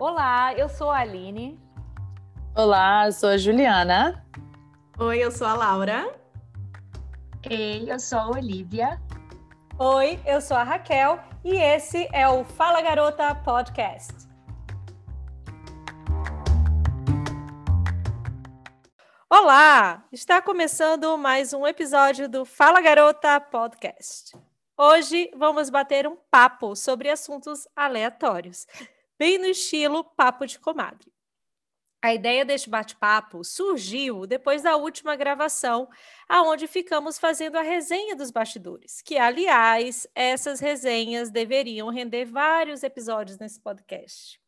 Olá, eu sou a Aline. Olá, eu sou a Juliana. Oi, eu sou a Laura. Ei, eu sou a Olivia. Oi, eu sou a Raquel e esse é o Fala Garota Podcast. Olá! Está começando mais um episódio do Fala Garota Podcast. Hoje vamos bater um papo sobre assuntos aleatórios, bem no estilo papo de comadre. A ideia deste bate-papo surgiu depois da última gravação, aonde ficamos fazendo a resenha dos bastidores, que, aliás, essas resenhas deveriam render vários episódios nesse podcast.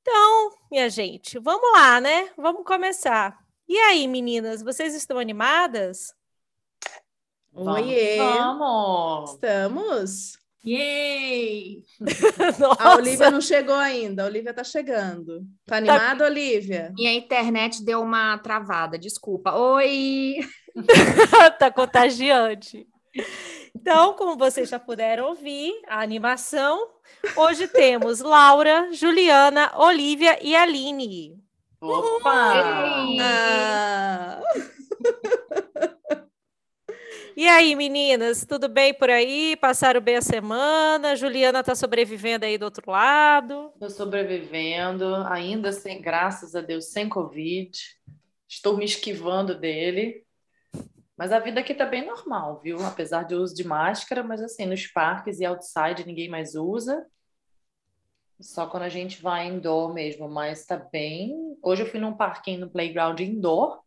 Então, minha gente, vamos lá, né? Vamos começar. E aí, meninas, vocês estão animadas? Oiê! Vamos! Estamos? Yay! A Olivia não chegou ainda, a Olivia tá chegando. Tá animada, Olivia? Minha internet deu uma travada, desculpa. Oi! tá contagiante. Então, como vocês já puderam ouvir, a animação, hoje temos Laura, Juliana, Olivia e Aline. Opa! Ah, E aí, meninas, tudo bem por aí? Passaram bem a semana? Juliana tá sobrevivendo aí do outro lado. Estou sobrevivendo, ainda sem, graças a Deus, sem Covid. Estou me esquivando dele. Mas a vida aqui tá bem normal, viu? Apesar de uso de máscara, mas assim, nos parques e outside ninguém mais usa. Só quando a gente vai indoor mesmo, mas tá bem. Hoje eu fui num parquinho no playground indoor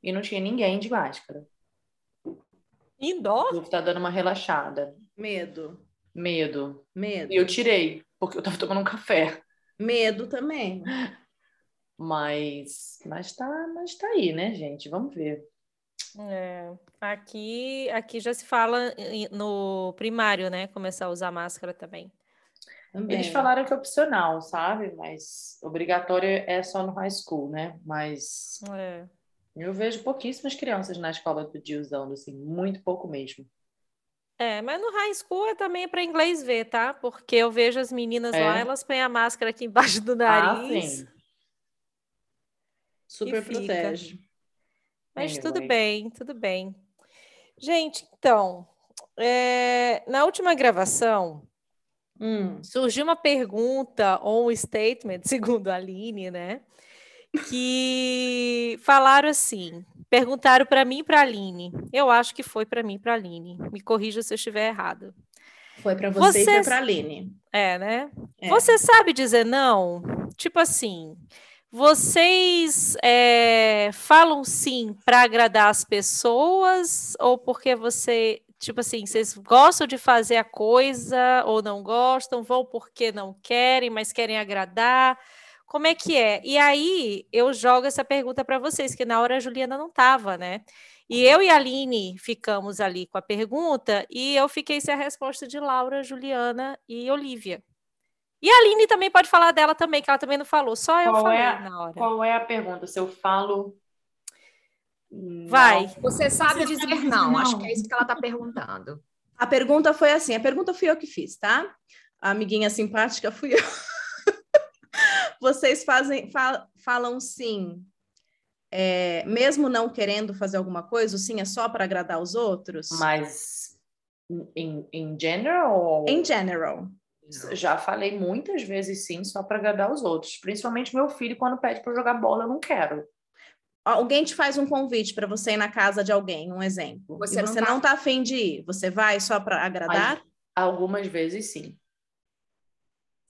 e não tinha ninguém de máscara. Indoor? Tá dando uma relaxada. medo, Medo. medo. E eu tirei, porque eu tava tomando um café. Medo também. Mas, mas tá, mas tá aí, né, gente? Vamos ver. É, aqui, aqui já se fala no primário, né? Começar a usar máscara também. também. Eles falaram que é opcional, sabe? Mas obrigatório é só no high school, né? Mas É. eu vejo pouquíssimas crianças na escola do dia usando, assim, muito pouco mesmo. É, mas no high school é também para inglês ver, tá? Porque eu vejo as meninas É? lá, elas põem a máscara aqui embaixo do Ah, nariz. sim. Super fica. protege. Mas tudo Anyway. bem, tudo bem. Gente, então, é, na última gravação, Hum, surgiu uma pergunta ou um statement, segundo a Aline, né? Que falaram assim, perguntaram para mim e para a Aline. Eu acho que foi para mim e para a Aline. Me corrija se eu estiver errado. foi para você e foi Vocês- para Aline. É, né? É. Você sabe dizer não? Tipo assim, vocês é, falam sim para agradar as pessoas ou porque você, tipo assim, vocês gostam de fazer a coisa ou não gostam, vão porque não querem, mas querem agradar? Como é que é? E aí eu jogo essa pergunta para vocês, que na hora a Juliana não estava, né? E eu e a Aline ficamos ali com a pergunta e eu fiquei sem a resposta de Laura, Juliana e Olivia. E a Aline também pode falar dela também, que ela também não falou, só eu Qual falei é a- na hora. Qual é a pergunta? Se eu falo. Vai. Não. Você sabe Você dizer sabe dizer não, acho não. que é isso que ela está perguntando. A pergunta foi assim: a pergunta fui eu que fiz, tá? A amiguinha simpática fui eu. Vocês fazem, fa- falam sim, é, mesmo não querendo fazer alguma coisa, o sim é só para agradar os outros? Mas em, em general, Em general. já falei muitas vezes sim, só para agradar os outros. Principalmente meu filho, quando pede para jogar bola, eu não quero. Alguém te faz um convite para você ir na casa de alguém, um exemplo. Você e não você tá- não tá afim de ir. Você vai só para agradar? Mas algumas vezes sim.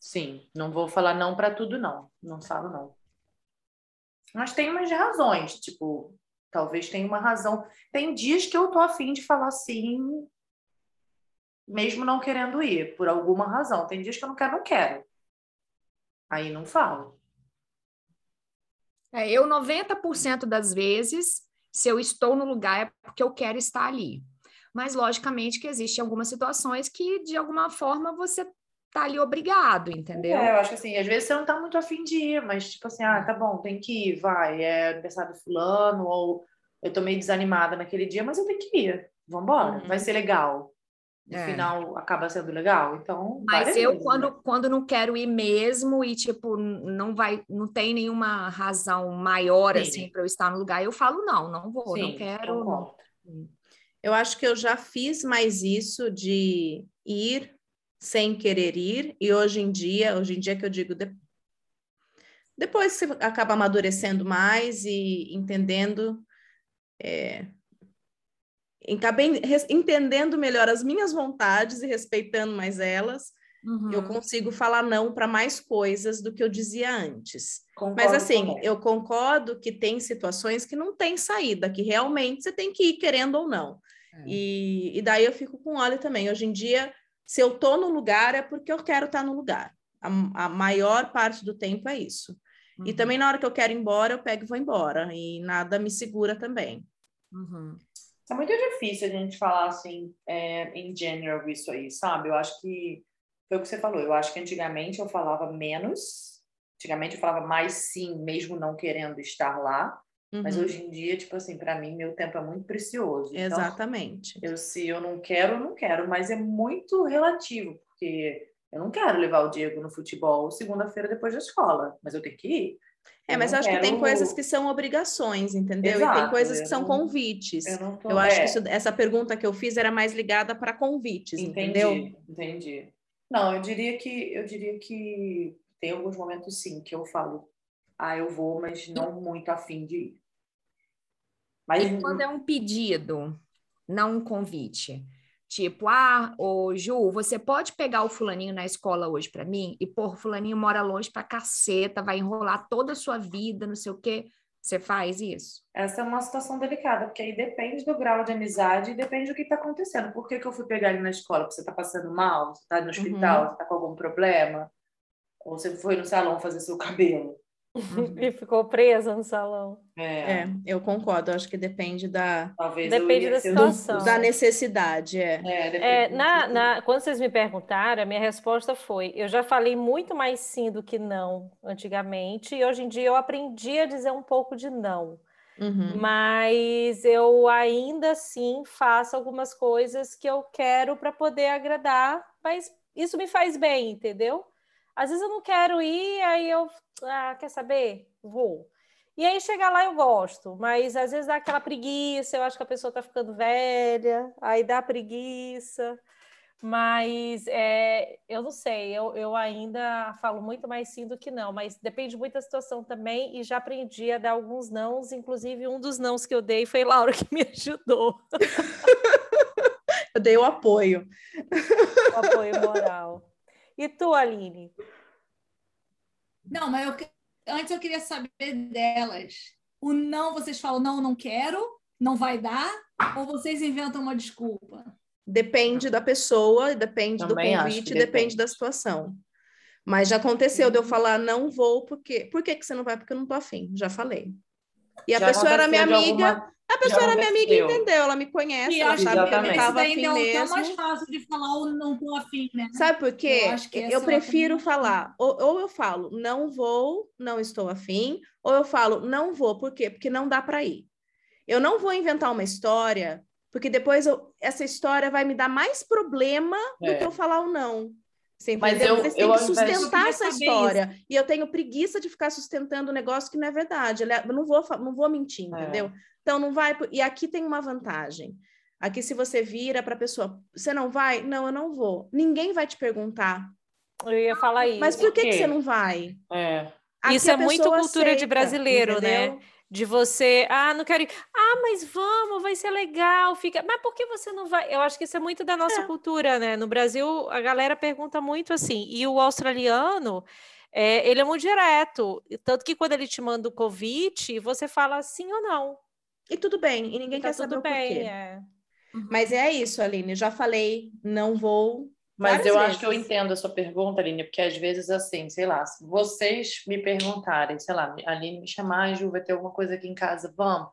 Sim, não vou falar não para tudo, não. Não falo não. Mas tem umas razões, tipo, talvez tenha uma razão. Tem dias que eu tô afim de falar sim, mesmo não querendo ir, por alguma razão. Tem dias que eu não quero, não quero. Aí não falo. É, eu, 90% das vezes, se eu estou no lugar, é porque eu quero estar ali. Mas, logicamente, que existem algumas situações que, de alguma forma, você tá ali obrigado, entendeu? É, eu acho que assim, às vezes você não tá muito afim de ir, mas tipo assim, ah, tá bom, tem que ir, vai, é aniversário do fulano, ou eu tô meio desanimada naquele dia, mas eu tenho que ir, vambora, Uhum. vai ser legal. no É. final acaba sendo legal. Então, Mas eu, vezes, quando, né? quando não quero ir mesmo e, tipo, não vai, não tem nenhuma razão maior, Sim. assim, para eu estar no lugar, eu falo, não, não vou, não Sim, quero. não. concordo. Eu acho que eu já fiz mais isso de ir sem querer ir, e hoje em dia, hoje em dia que eu digo, de- depois você acaba amadurecendo mais e entendendo, é, acabei res- entendendo melhor as minhas vontades e respeitando mais elas, Uhum. eu consigo falar não para mais coisas do que eu dizia antes. Mas Concordo assim, também. eu concordo que tem situações que não tem saída, que realmente você tem que ir querendo ou não. É. E, e daí eu fico com óleo também. Hoje em dia, se eu tô no lugar, é porque eu quero estar no lugar. A, a maior parte do tempo é isso. E Uhum. também na hora que eu quero ir embora, eu pego e vou embora. E nada me segura também. Uhum. É muito difícil a gente falar assim, é, em general, isso aí, sabe? Eu acho que foi o que você falou. Eu acho que antigamente eu falava menos. Antigamente eu falava mais sim, mesmo não querendo estar lá. Mas Uhum, hoje em dia, tipo assim, para mim, meu tempo é muito precioso. Então, Exatamente. eu, se eu não quero, eu não quero. Mas é muito relativo, porque eu não quero levar o Diego no futebol segunda-feira depois da escola. Mas eu tenho que ir. É, Eu mas não acho que tem quero- coisas que são obrigações, entendeu? e tem Exato, coisas eu que são não- convites. Eu não tô... Eu acho é. que isso- essa pergunta que eu fiz era mais ligada para convites, Entendi, entendeu? entendi. Não, eu diria que eu diria que tem alguns momentos sim que eu falo, ah, eu vou, mas não muito afim de ir. Mas E quando é um pedido, não um convite? Tipo, ah, ô Ju, você pode pegar o fulaninho na escola hoje para mim? E, pô, o fulaninho mora longe pra caceta, vai enrolar toda a sua vida, não sei o quê. Você faz isso? essa é uma situação delicada, porque aí depende do grau de amizade e depende do que está acontecendo. Por que, que eu fui pegar ele na escola? Porque você está passando mal? Você está no hospital? Você está com algum problema? Ou você foi no salão fazer seu cabelo? E ficou presa no salão. É, É, eu concordo. Acho que depende da, talvez Depende da situação. da necessidade. É. É, É, do na, que- na- quando vocês me perguntaram, a minha resposta foi: eu já falei muito mais sim do que não antigamente, e hoje em dia eu aprendi a dizer um pouco de não. Uhum. Mas eu ainda assim faço algumas coisas que eu quero para poder agradar, mas isso me faz bem, entendeu? Às vezes eu não quero ir, aí eu, ah, quer saber? Vou. E aí chegar lá eu gosto, mas às vezes dá aquela preguiça, eu acho que a pessoa tá ficando velha, aí dá preguiça. Mas é, eu não sei, eu, eu ainda falo muito mais sim do que não, mas depende muito da situação também, e já aprendi a dar alguns nãos, inclusive um dos nãos que eu dei foi Laura que me ajudou, Eu dei o apoio. o apoio moral. E tu, Aline? Não, mas eu que- antes eu queria saber delas. O não, vocês falam, não, não quero, não vai dar, ou vocês inventam uma desculpa? Depende da pessoa, depende Também do convite, depende depende. da situação. Mas já aconteceu de Uhum. eu falar, não vou, porque. Por que, que você não vai? Porque eu não tô afim, já falei. E a Já pessoa era minha amiga, alguma- a pessoa era minha amiga e entendeu, ela me conhece, E ela sabe que eu não Exatamente. esse tava daí afim ainda é mesmo. mais fácil de falar o não tô afim, né? Sabe por quê? Eu acho que esse Eu eu prefiro falar, ou, ou eu falo, não vou, não estou afim, ou eu falo, não vou, por quê? Porque não dá para ir. Eu não vou inventar uma história, porque depois eu- essa história vai me dar mais problema do É. que eu falar o não. Você Mas eu- Vocês eu, têm que sustentar essa história. E eu tenho preguiça de ficar sustentando um negócio que não é verdade. É- Eu não vou, não vou mentir, É. entendeu? Então não vai. E aqui tem uma vantagem. Aqui, se você vira para a pessoa, você não vai? Não, eu não vou. Ninguém vai te perguntar. Eu ia falar isso. Mas por que, que você não vai? É. Isso é muito cultura de aceita, brasileiro, né? entendeu? De você, ah, não quero ir. Ah, mas vamos, vai ser legal, fica. Mas por que você não vai? Eu acho que isso é muito da nossa É. cultura, né? No Brasil, a galera pergunta muito assim. E o australiano, é, ele é muito direto. Tanto que quando ele te manda o convite, você fala sim ou não. E tudo bem, e ninguém E tá quer saber tudo o porquê. bem, é. Mas é isso, Aline. Já falei, não vou. Mas eu acho que eu vezes. entendo a sua pergunta, Aline, porque às vezes, assim, sei lá, se vocês me perguntarem, sei lá, Aline me chamar, Ju, vai ter alguma coisa aqui em casa, vamos.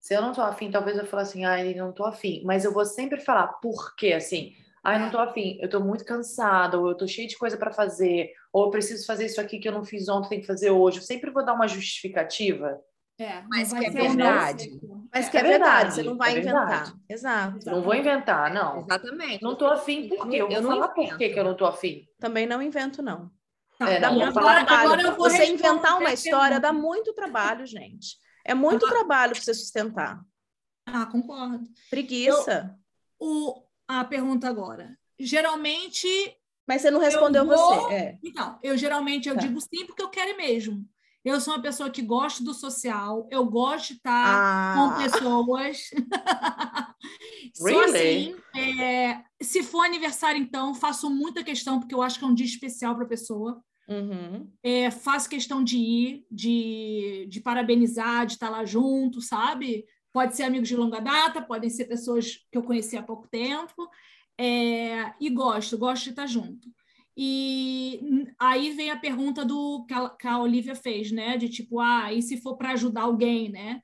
Se eu não tô afim, talvez eu fale assim, ai, Aline, não tô afim. Mas eu vou sempre falar, por quê? Assim, ai, não tô afim, eu tô muito cansada, ou eu tô cheia de coisa para fazer, ou eu preciso fazer isso aqui que eu não fiz ontem, tenho que fazer hoje. Eu sempre vou dar uma justificativa. É, Mas que é ser um não verdade. Mas que é, É verdade, verdade, você não vai é inventar. Exato. Não vou inventar, não. Exatamente. Não tô afim, por quê? Eu, Eu vou não falar por que eu não tô afim. Também não invento, não. Tá, É, Dá não, trabalho. agora eu vou você inventar uma história dá muito trabalho, gente. É muito trabalho para você sustentar. Ah, concordo. Preguiça. O, a pergunta agora. Geralmente, Mas você não respondeu vou- você. É. então, eu geralmente eu Tá. digo sim porque eu quero mesmo. Eu sou uma pessoa que gosta do social, eu gosto de estar com Ah, pessoas. Só Really? assim, é, se for aniversário, então, faço muita questão, porque eu acho que é um dia especial para a pessoa. uhum. É, faço questão de ir, de, de parabenizar, de estar lá junto, sabe? Pode ser amigos de longa data, podem ser pessoas que eu conheci há pouco tempo. É, e gosto, gosto de estar junto. E aí vem a pergunta do que a, que a Olivia fez, né? De tipo, ah, e se for para ajudar alguém, né?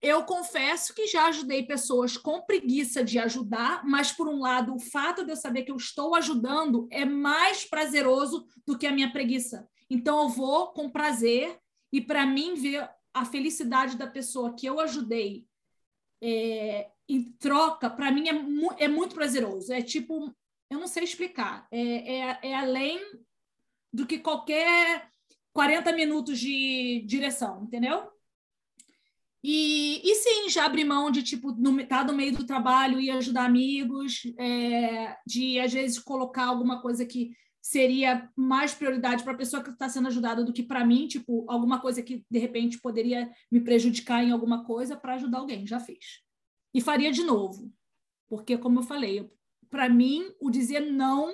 Eu confesso que já ajudei pessoas com preguiça de ajudar, mas por um lado, o fato de eu saber que eu estou ajudando é mais prazeroso do que a minha preguiça. Então eu vou com prazer e para mim ver a felicidade da pessoa que eu ajudei é, em troca, para mim é, mu é muito prazeroso. É tipo, eu não sei explicar, é, é, é além do que qualquer 40 minutos de direção, entendeu? E, e sim, já abri mão de, tipo, no, tá no meio do trabalho e ajudar amigos, é, de, às vezes, colocar alguma coisa que seria mais prioridade para a pessoa que está sendo ajudada do que para mim, tipo, alguma coisa que, de repente, poderia me prejudicar em alguma coisa para ajudar alguém, já fiz. E faria de novo, porque, como eu falei, para mim, o dizer não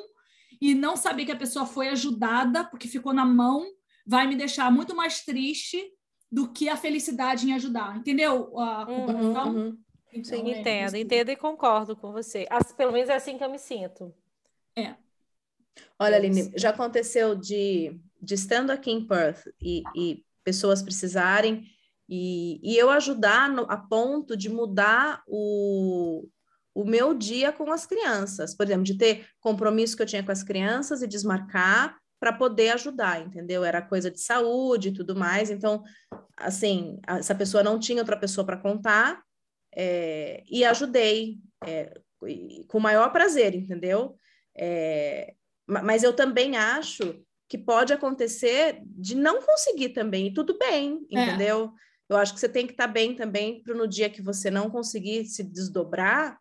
e não saber que a pessoa foi ajudada, porque ficou na mão, vai me deixar muito mais triste do que a felicidade em ajudar, entendeu? A Uhum, comparação? uhum. Então, Sim, é Entendo, isso. entendo e concordo com você. As- pelo menos é assim que eu me sinto. Olha, É Aline, já aconteceu de, de estando aqui em Perth e, e pessoas precisarem e, e eu ajudar no- a ponto de mudar o, o meu dia com as crianças. Por exemplo, de ter compromisso que eu tinha com as crianças e desmarcar para poder ajudar, entendeu? Era coisa de saúde e tudo mais. Então, assim, essa pessoa não tinha outra pessoa para contar é, e ajudei é, com o maior prazer, entendeu? É, Ma- Mas eu também acho que pode acontecer de não conseguir também, e tudo bem, É. entendeu? Eu acho que você tem que estar bem também para no dia que você não conseguir se desdobrar.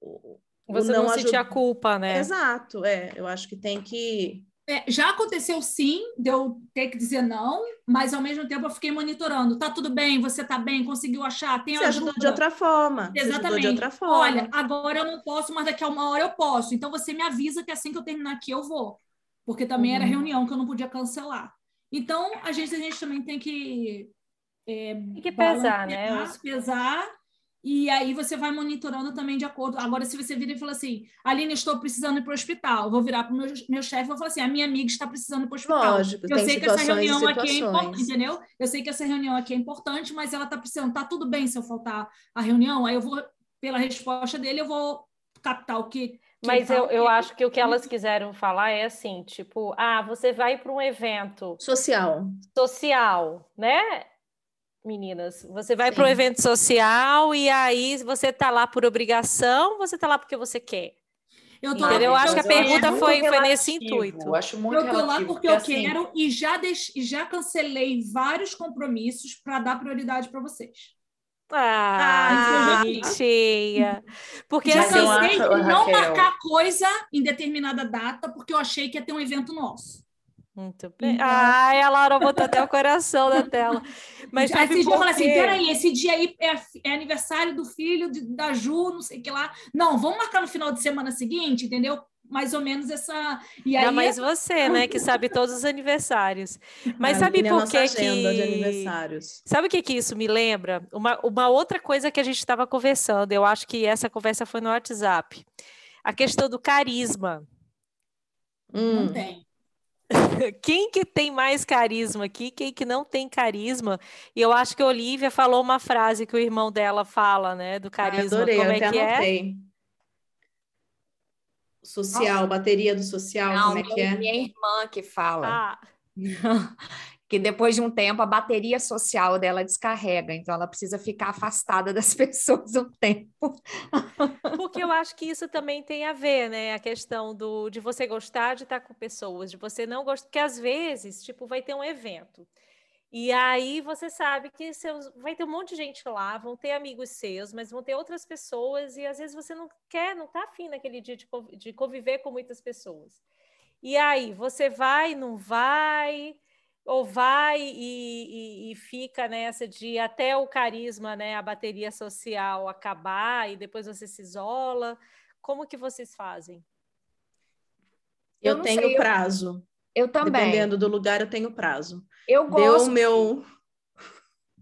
O- Você não, aju- sentir a culpa, né? Exato, é. Eu acho que tem que. É, já aconteceu sim, de eu ter que dizer não, mas ao mesmo tempo eu fiquei monitorando. Tá tudo bem, você tá bem, conseguiu achar, tem Você ajudou ajuda. de outra forma. Ajudou Exatamente. de outra forma. Olha, agora eu não posso, mas daqui a uma hora eu posso. Então você me avisa que assim que eu terminar aqui eu vou. Porque também era Uhum. reunião que eu não podia cancelar. Então, a gente, a gente também tem que. é, Tem que pesar, né? Pesar. E aí você vai monitorando também de acordo. Agora, se você vira e fala assim, Aline, estou precisando ir para o hospital, vou virar para o meu, meu chefe e vou falar assim: a minha amiga está precisando ir para o hospital. Lógico, eu tem sei que essa reunião aqui é importante, entendeu? Eu sei que essa reunião aqui é importante, mas ela está precisando. Tá tudo bem se eu faltar a reunião? Aí eu vou, pela resposta dele, eu vou captar o que. que Mas eu, eu acho que o que elas quiseram falar é assim, tipo, ah, você vai para um evento Social. social, né? Meninas, você vai para um evento social e aí você tá lá por obrigação, você tá lá porque você quer. Eu tô lá? Eu porque acho que a eu pergunta muito foi- foi nesse relativo, intuito. Acho muito Eu tô lá relativo, porque eu assim, quero e já, deix... já cancelei vários compromissos para dar prioridade para vocês. Ah, Ah, bonitinha. Porque já eu assim, cansei acho, de não Raquel- marcar coisa em determinada data porque eu achei que ia ter um evento nosso. Muito bem. Então- Ai, a Laura botou até o coração na tela. Mas Aí sabe esse dia eu falei assim: peraí, esse dia aí é, é aniversário do filho de- da Ju, não sei o que lá. Não, vamos marcar no final de semana seguinte, entendeu? Mais ou menos essa. E aí, Ainda mais você, né, que sabe todos os aniversários. Mas sabe é a por que agenda de que aniversários. Sabe o que que isso me lembra? Uma, uma outra coisa que a gente estava conversando, eu acho que essa conversa foi no WhatsApp. A questão do carisma. não Hum. tem. Quem que tem mais carisma aqui? Quem que não tem carisma? E eu acho que a Olivia falou uma frase que o irmão dela fala, né, do Ai, carisma. adorei, Como eu é até que é? anotei. Social, bateria do social, Não, como é que é? minha irmã que fala. Ah, que depois de um tempo a bateria social dela descarrega, então ela precisa ficar afastada das pessoas um tempo. Porque eu acho que isso também tem a ver, né? A questão do, de você gostar de estar com pessoas, de você não gostar, porque às vezes, tipo, vai ter um evento. E aí você sabe que seus, vai ter um monte de gente lá, vão ter amigos seus, mas vão ter outras pessoas, e às vezes você não quer, não tá afim naquele dia de, de conviver com muitas pessoas. E aí, você vai, não vai, ou vai e, e, e, fica nessa de até o carisma, né, a bateria social acabar e depois você se isola? Como que vocês fazem? Eu, eu tenho sei, prazo. Eu, eu, também. Dependendo do lugar, eu tenho prazo. Eu gosto. Deu meu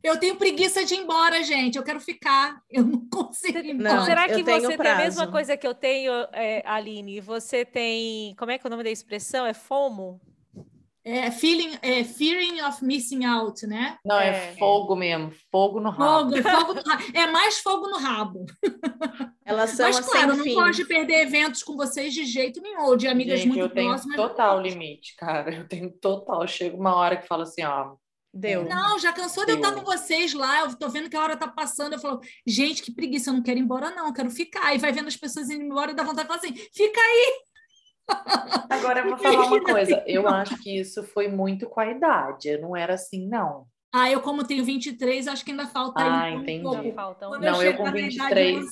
eu tenho preguiça de ir embora, gente. Eu quero ficar. Eu não consigo ir embora. Não, Será que você prazo. tem a mesma coisa que eu tenho, é, Aline? Você tem. Como é que é o nome da expressão? É FOMO? É, feeling, é fearing of missing out, né? Não, é, é fogo mesmo, fogo no rabo. Fogo, fogo no rabo. É mais fogo no rabo. Elas são Mas, claro, não pode de perder eventos com vocês de jeito nenhum, ou de amigas Gente, muito eu tenho próximas. total limite, cara. Eu tenho total. Chega uma hora que fala assim, ó. Deu. Não, já cansou Deu. de eu estar com vocês lá. Eu tô vendo que a hora tá passando. Eu falo, gente, que preguiça, eu não quero ir embora, não, eu quero ficar. E vai vendo as pessoas indo embora e dá vontade de falar assim: fica aí, Agora eu vou falar uma coisa. Eu acho que isso foi muito com a idade. Eu não era assim, não. Ah, eu como tenho 23, acho que ainda falta ah, um entendi. pouco. Falta um... Não, eu, eu com 23,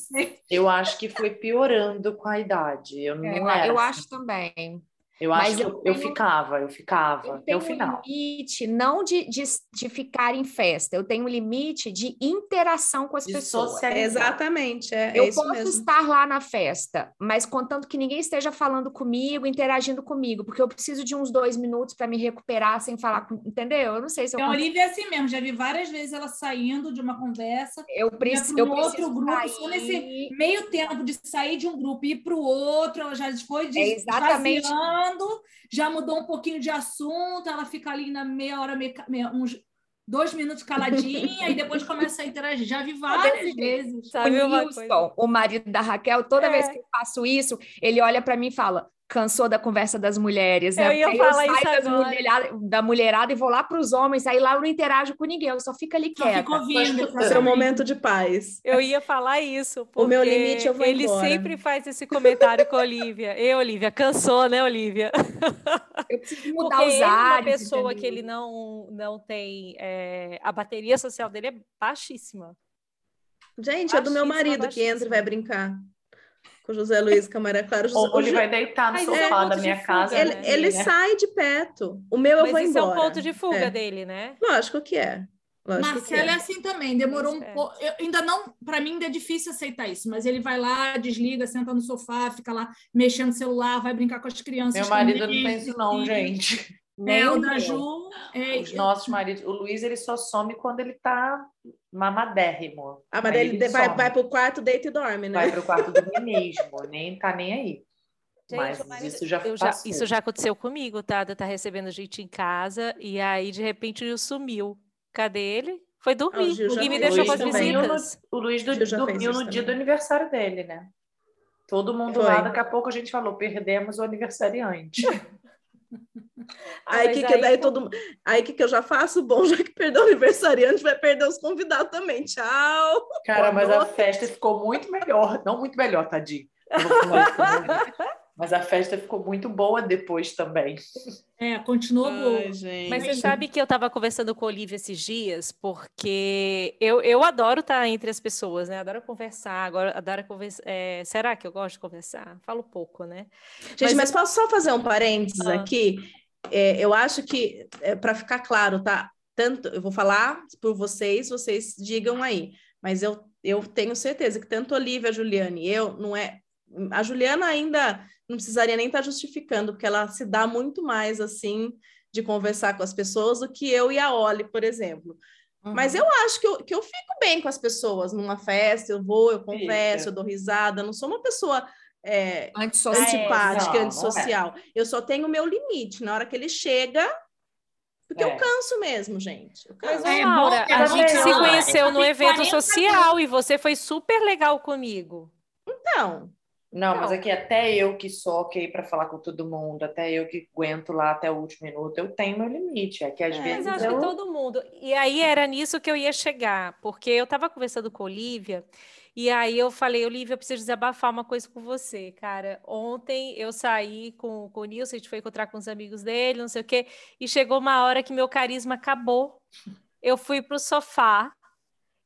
eu acho que foi piorando com a idade. Eu não é, era. Eu assim. acho também. Eu acho Mas que eu, eu, ficava, eu ficava eu até o final. Um limite não de, de, de, ficar em festa, eu tenho um limite de interação com as de pessoas. Socializar. Exatamente, é, eu é posso mesmo. estar lá na festa, mas contanto que ninguém esteja falando comigo, interagindo comigo, porque eu preciso de uns dois minutos para me recuperar sem falar, com, entendeu? Eu não sei se eu. A Olivia é assim mesmo, já vi várias vezes ela saindo de uma conversa. Eu, preci um eu outro preciso grupo, sair. só nesse meio tempo de sair de um grupo e ir para o outro, ela já foi é exatamente já mudou um pouquinho de assunto, ela fica ali na meia hora, meia, meia, uns dois minutos caladinha e depois começa a interagir. Já vi várias vezes. Sabe o Wilson, o marido da Raquel, toda é. vez que eu faço isso, ele olha para mim e fala: cansou da conversa das mulheres, né? Eu ia Porque falar eu isso saio agora. Mulherada, da mulherada e vou lá para os homens, aí lá eu não interajo com ninguém, eu só fico ali quieta. fico ouvindo. Seu momento de paz. Eu ia falar isso. O meu limite eu vou ele embora. sempre faz esse comentário com a Olivia. E Olivia, cansou, né, Olivia? Eu preciso mudar Porque os ele é uma ares. pessoa entendeu? que ele não, não tem. é, a bateria social dele é baixíssima. Gente, é do meu Baixíssima, marido que entra e baixíssima. vai brincar. Com o José Luiz Camaré Claro. José- Ou ele Ju- vai deitar no Mas sofá é da minha fuga, casa. Ele, né? ele né? sai de perto. O meu eu Mas vou isso embora. é um ponto de fuga É. dele, né? Lógico que é. Lógico Marcelo é é. assim também, demorou um é. pouco. Eu ainda não, para mim ainda é difícil aceitar isso, mas ele vai lá, desliga, senta no sofá, fica lá mexendo no celular, vai brincar com as crianças. Meu marido não tem isso, não, gente. É, Nem o o da. Ju. é, Os nossos maridos. O Luiz, ele só some quando ele tá mamadérrimo. Ah, mas ele ele vai, some. vai pro quarto, deita e dorme, né? Vai pro quarto dormir mesmo, nem tá nem aí. Gente, mas, mas isso já Eu já- isso já aconteceu comigo, tá? De eu tá recebendo gente em casa e aí, de repente, ele sumiu. Cadê ele? Foi dormir. Gil o me deixou Luiz com as visitas. O Luiz do, Gil dormiu no dia do aniversário dele, né? Todo mundo Foi. lá, daqui a pouco a gente falou, perdemos o aniversariante. Aí que, que daí todo Aí que, que eu já faço? Bom, já que perdeu o aniversariante, vai perder os convidados também. Tchau! Cara, Boa mas a festa ficou muito melhor. Não muito melhor, tadinho. Mas a festa ficou muito boa depois também. É, continuou boa. Gente. Mas você sabe que eu estava conversando com a Olivia esses dias, porque eu, eu adoro estar entre as pessoas, né? Adoro conversar, agora adoro conversar. será que eu gosto de conversar? Falo pouco, né? Gente, Mas mas, posso só fazer um parênteses Ah. aqui? É, eu acho que, para ficar claro, tá? Tanto, eu vou falar por vocês, vocês digam aí. Mas eu, eu tenho certeza que tanto Olivia, Juliane e eu, não é. A Juliana ainda não precisaria nem estar justificando, porque ela se dá muito mais assim de conversar com as pessoas do que eu e a Oli, por exemplo. Mas eu acho que eu, que eu fico bem com as pessoas numa festa, eu vou, eu converso, Fica. eu dou risada, eu não sou uma pessoa é, Antissocial. antipática, não, não é. antissocial. Eu só tenho o meu limite. Na hora que ele chega, porque É. eu canso mesmo, gente. Eu Mas, canso. É ô, Laura, a gente se conheceu no evento 40 social e você foi super legal comigo. Então, Não, mas aqui até eu que sou ok para falar com todo mundo, até eu que aguento lá até o último minuto, eu tenho meu limite. É que às É, vezes mas acho eu... que todo mundo. E aí era nisso que eu ia chegar, porque eu estava conversando com a Olivia, e aí eu falei, Olivia, eu preciso desabafar uma coisa com você, cara. Ontem eu saí com, com o Nilson, a gente foi encontrar com os amigos dele, não sei o quê, e chegou uma hora que meu carisma acabou. Eu fui pro sofá.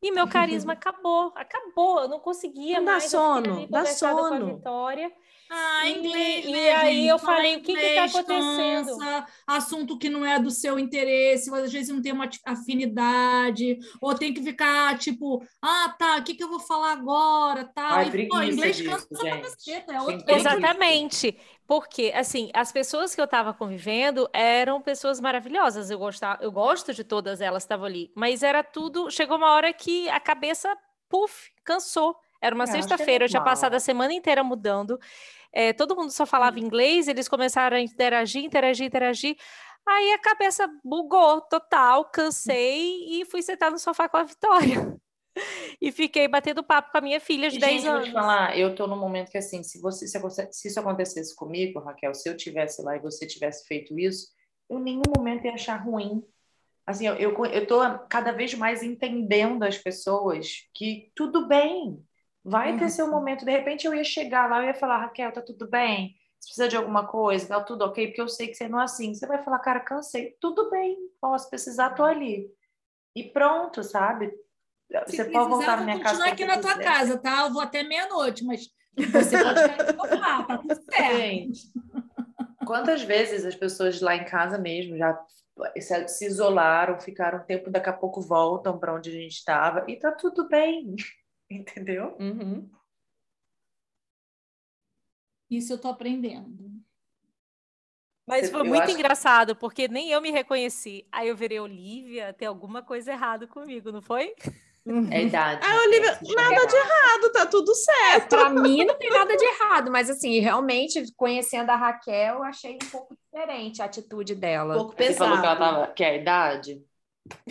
E meu carisma acabou, acabou. Eu não conseguia Não dá mais. fiquei sono, dá conversando com a sono. Vitória. Ah, E- inglês, e né, aí gente? eu Fala falei, o que que tá inglês, acontecendo? cansa, assunto que não é do seu interesse, às vezes não tem uma afinidade, ou tem que ficar tipo, ah, tá, o que que eu vou falar agora, tal. Ai, E, pô, inglês disso, cansa pra gente. caceta, é outro. Exatamente. Porque, assim, as pessoas que eu estava convivendo eram pessoas maravilhosas. Eu, gostava, eu gosto de todas elas que estavam ali. Mas era tudo. Chegou uma hora que a cabeça, puf, cansou. Era uma É, sexta-feira, eu tinha passado a semana inteira mudando. É, todo mundo só falava inglês, eles começaram a interagir, interagir, interagir. Aí a cabeça bugou total, cansei e fui sentar no sofá com a Vitória. E fiquei batendo papo com a minha filha de E, 10 gente, vou anos. te falar, eu tô num momento que assim, se você se, se isso acontecesse comigo, Raquel, se eu tivesse lá e você tivesse feito isso, eu em nenhum momento ia achar ruim. Assim, eu, eu, eu tô cada vez mais entendendo as pessoas que tudo bem, vai ter seu momento. De repente eu ia chegar lá, eu ia falar, Raquel, tá tudo bem? Você precisa de alguma coisa, tá tudo ok? Porque eu sei que você não é assim. Você vai falar, cara, cansei. Tudo bem, posso precisar, tô ali. E pronto, sabe? Se Você pode voltar na vou minha casa. continuar aqui na tua quiser. casa, tá? Eu vou até meia-noite, mas você pode ficar tá tudo certo. Gente, quantas vezes as pessoas lá em casa mesmo já se, se isolaram, ficaram um tempo, daqui a pouco voltam para onde a gente estava e tá tudo bem, entendeu? Uhum. Isso eu tô aprendendo. Mas foi eu muito acho- engraçado, porque nem eu me reconheci. Aí eu virei Olivia, tem alguma coisa errada comigo, não foi? Uhum. É a idade. Ah? Olivia, Se nada chegar. de errado, tá tudo certo. Para mim não tem nada de errado, mas assim, realmente, conhecendo a Raquel, eu achei um pouco diferente a atitude Um dela. pouco Você falou que ela pesado. tava, que é a idade?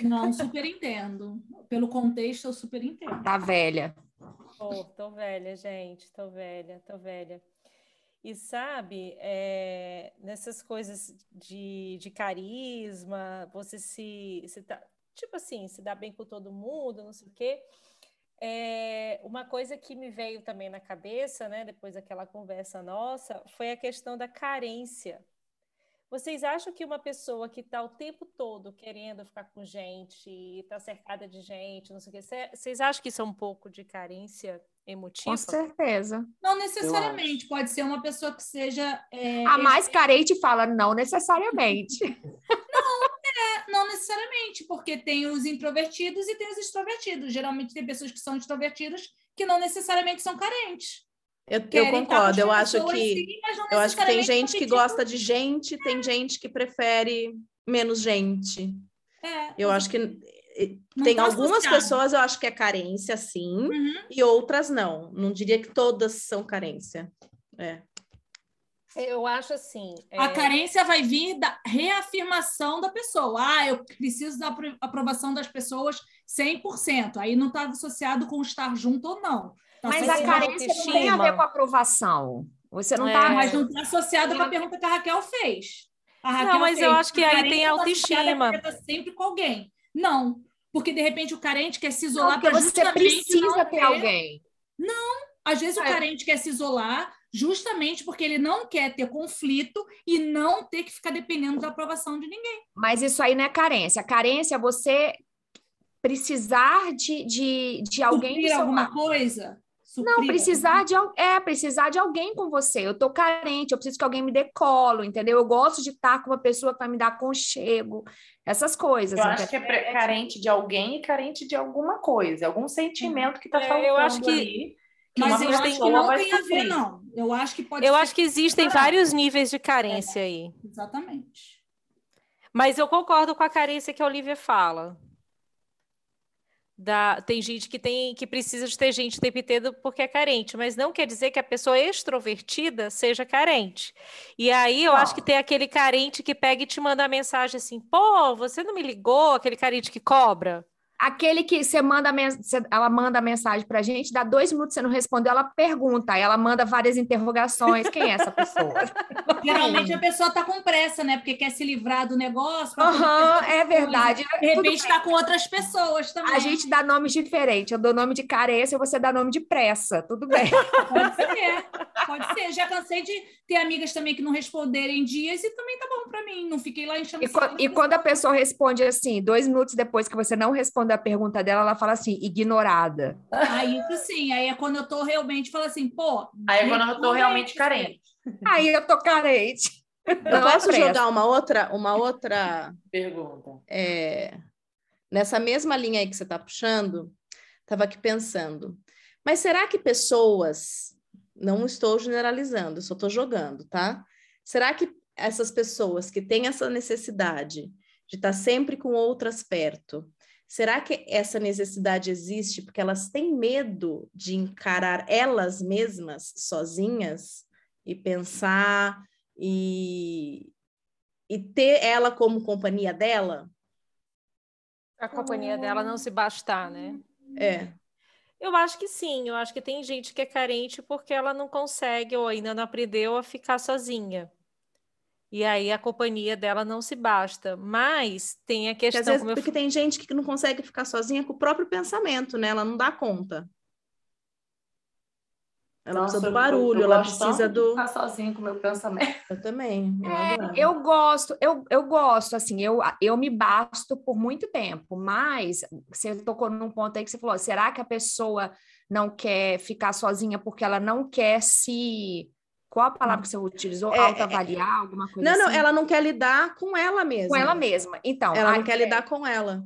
Não, super entendo. Pelo contexto, eu super entendo. Tá velha. Pô, tô velha, gente, tô velha, tô velha. E sabe, é, nessas coisas de, de carisma, você se, se tá, tipo assim, se dá bem com todo mundo, não sei o quê. É, uma coisa que me veio também na cabeça, né, depois daquela conversa nossa, foi a questão da carência. Vocês acham que uma pessoa que está o tempo todo querendo ficar com gente, está cercada de gente, não sei o quê, cê- vocês acham que isso é um pouco de carência emotiva? Com certeza. Não necessariamente, pode ser uma pessoa que seja. é, A mais carente fala, não necessariamente. Não necessariamente, porque tem os introvertidos e tem os extrovertidos. Geralmente tem pessoas que são extrovertidas que não necessariamente são carentes. Eu, eu concordo, eu acho que sim, mas não eu acho que tem gente que competindo. gosta de gente, tem gente que prefere menos gente. É, Eu acho que eh, não tem tá algumas associado. pessoas, eu acho que é carência, sim, Uhum. e outras não. Não diria que todas são carência. É. Eu acho assim. A é, carência vai vir da reafirmação da pessoa. Ah, eu preciso da apro- aprovação das pessoas 100%. Aí não está associado com estar junto ou não. Tá Mas a carência não tem a ver com aprovação. Você não É. tá. Mas não está associado com a pergunta que a Raquel fez. A Raquel Não, mas eu fez, acho que a aí tem tá autoestima. porque tá sempre com alguém. Não, porque de repente o carente quer se Não, isolar porque para você precisa não ter ter- alguém. Às vezes o É. carente quer se isolar justamente porque ele não quer ter conflito e não ter que ficar dependendo da aprovação de ninguém. Mas isso aí não é carência. Carência é você precisar de, de, de alguém Suprir alguma lado. Coisa? Não, Suprir precisar de é precisar de alguém com você. Eu tô carente, eu preciso que alguém me dê colo, entendeu? Eu gosto de estar com uma pessoa que vai me dar aconchego, essas coisas. Eu acho que é carente de alguém e carente de alguma coisa, algum sentimento que tá É, faltando eu acho que- ali. que Mas eu acho que não tem a ver, suprir. não. Eu acho que pode Eu ser acho que existem vários níveis de carência aí. Exatamente. Mas eu concordo com a carência que a Olivia fala. Da, tem gente que tem que precisa de ter gente o tempo inteiro porque é carente, mas não quer dizer que a pessoa extrovertida seja carente. E aí eu acho que tem aquele carente que pega e te manda a mensagem assim: pô, você não me ligou? Aquele carente que cobra. Aquele que você manda, ela manda mensagem pra gente, dá dois minutos você não respondeu, ela pergunta, aí ela manda várias interrogações. Quem é essa pessoa? Geralmente a pessoa tá com pressa, né? Porque quer se livrar do negócio. Uhum, é verdade. De repente está com outras pessoas também. A gente dá nomes diferentes. Eu dou nome de carência e você dá nome de pressa. Tudo bem. Pode ser. Pode ser. Já cansei de ter amigas também que não responderem dias e também tá bom para mim. Não fiquei lá enchendo E, e quando a pessoa responde assim, dois minutos depois que você não responde a pergunta dela, ela fala assim, ignorada. Aí isso sim, aí é quando eu tô realmente, falo assim, pô. Aí é quando eu tô realmente carente. Aí eu tô carente. Eu não posso é jogar uma outra, uma outra pergunta. É, nessa mesma linha aí que você está puxando, estava aqui pensando. Mas será que pessoas, não estou generalizando, só estou jogando, tá? Será que essas pessoas que têm essa necessidade de estar sempre com outras perto, será que essa necessidade existe porque elas têm medo de encarar elas mesmas sozinhas e pensar e, e ter ela como companhia dela? A companhia dela não se bastar, né? É. Eu acho que sim, eu acho que tem gente que é carente porque ela não consegue ou ainda não aprendeu a ficar sozinha. E aí a companhia dela não se basta. Mas tem a questão. Porque, vezes, porque eu... tem gente que não consegue ficar sozinha com o próprio pensamento, né? Ela não dá conta. Ela Nossa, precisa do barulho, ela precisa do. Ficar sozinha com o meu pensamento. Eu também. Eu, é, eu gosto, eu, eu gosto, assim, eu, eu me basto por muito tempo, mas você tocou num ponto aí que você falou: será que a pessoa não quer ficar sozinha porque ela não quer se. Qual a palavra que você utilizou? É, é Autoavaliar, é, alguma coisa não, assim? Não, ela não quer lidar com ela mesma. Com ela mesma. Então. Ela não quer é... lidar com ela.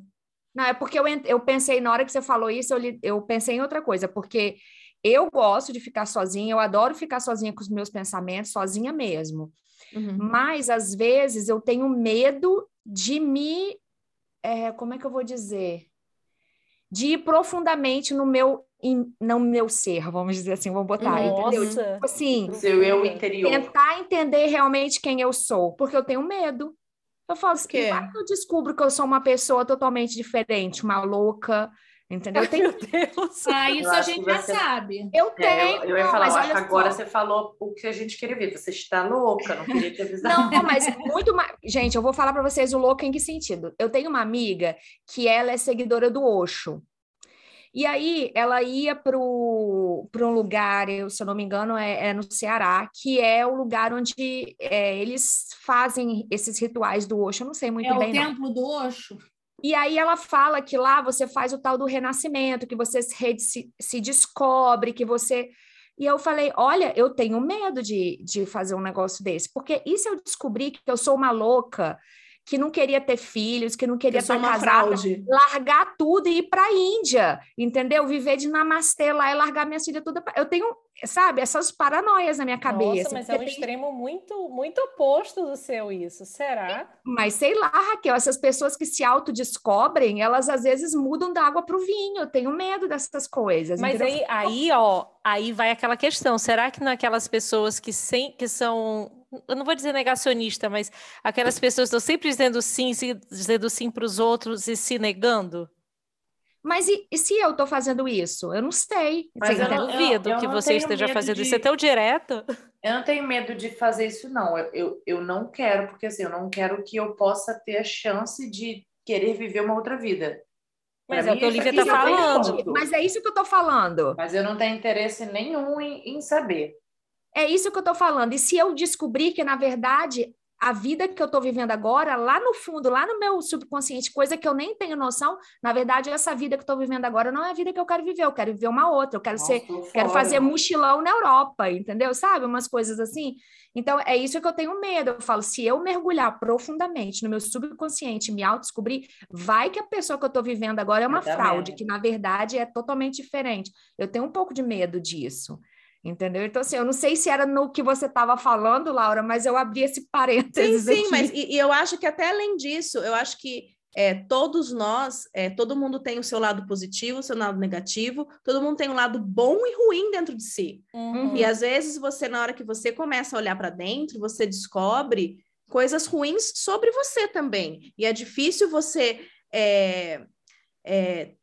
Não, é porque eu, eu pensei, na hora que você falou isso, eu, eu pensei em outra coisa, porque eu gosto de ficar sozinha, eu adoro ficar sozinha com os meus pensamentos, sozinha mesmo. Uhum. Mas, às vezes, eu tenho medo de me. É, como é que eu vou dizer? De ir profundamente no meu, in, no meu ser, vamos dizer assim, vamos botar, Nossa. entendeu? Tipo assim, seu eu interior. Tentar entender realmente quem eu sou, porque eu tenho medo. Eu falo assim, eu descubro que eu sou uma pessoa totalmente diferente, uma louca, Entendeu? Tem... Meu Deus. Ah, isso a gente já você... sabe. Eu tenho. É, eu, eu, ia falar, mas agora só. você falou o que a gente queria ver. Você está louca, não queria te avisar. Não, mas muito mais. Gente, eu vou falar para vocês o louco em que sentido. Eu tenho uma amiga que ela é seguidora do Osho. E aí ela ia para um lugar, eu, se eu não me engano, é, é, no Ceará, que é o lugar onde é, eles fazem esses rituais do Osho. Eu não sei muito é bem. É o templo não. do Osho? E aí ela fala que lá você faz o tal do renascimento, que você se, se descobre, que você. E eu falei: olha, eu tenho medo de, de fazer um negócio desse, porque e se eu descobrir que eu sou uma louca, que não queria ter filhos, que não queria estar casada, largar tudo e ir para a Índia, entendeu? Viver de namastê lá e largar minha filha toda. Eu tenho, sabe, essas paranoias na minha cabeça. Nossa, mas é um tem... extremo muito, muito oposto do seu isso, será? Mas sei lá, Raquel, essas pessoas que se autodescobrem, elas às vezes mudam da água para o vinho. Eu tenho medo dessas coisas. Mas aí, aí, ó, aí vai aquela questão. Será que naquelas pessoas que, sem, que são eu não vou dizer negacionista, mas aquelas pessoas estão sempre dizendo sim, dizendo sim para os outros e se negando? Mas e, e, se eu estou fazendo isso? Eu não sei. Mas eu não duvido eu, eu que não você esteja fazendo de... isso. É tão direto. Eu não tenho medo de fazer isso, não. Eu, eu, eu não quero, porque assim, eu não quero que eu possa ter a chance de querer viver uma outra vida. Mas é o que a Olivia está falando. Mas é isso que eu estou falando. Mas eu não tenho interesse nenhum em, em saber. É isso que eu estou falando. E se eu descobrir que, na verdade, a vida que eu estou vivendo agora, lá no fundo, lá no meu subconsciente, coisa que eu nem tenho noção, na verdade, essa vida que eu estou vivendo agora não é a vida que eu quero viver, eu quero viver uma outra, eu quero Nossa, ser, quero fazer mochilão na Europa, entendeu? Sabe? Umas coisas assim. Então, é isso que eu tenho medo. Eu falo, se eu mergulhar profundamente no meu subconsciente, me autodescobrir, vai que a pessoa que eu estou vivendo agora é uma fraude, que na verdade é totalmente diferente. Eu tenho um pouco de medo disso. Entendeu? Então, assim, eu não sei se era no que você estava falando, Laura, mas eu abri esse parênteses. Sim, sim, aqui. mas e, e, eu acho que até além disso, eu acho que é, todos nós, é, todo mundo tem o seu lado positivo, o seu lado negativo, todo mundo tem um lado bom e ruim dentro de si. Uhum. E às vezes você, na hora que você começa a olhar para dentro, você descobre coisas ruins sobre você também. E é difícil você. É, é,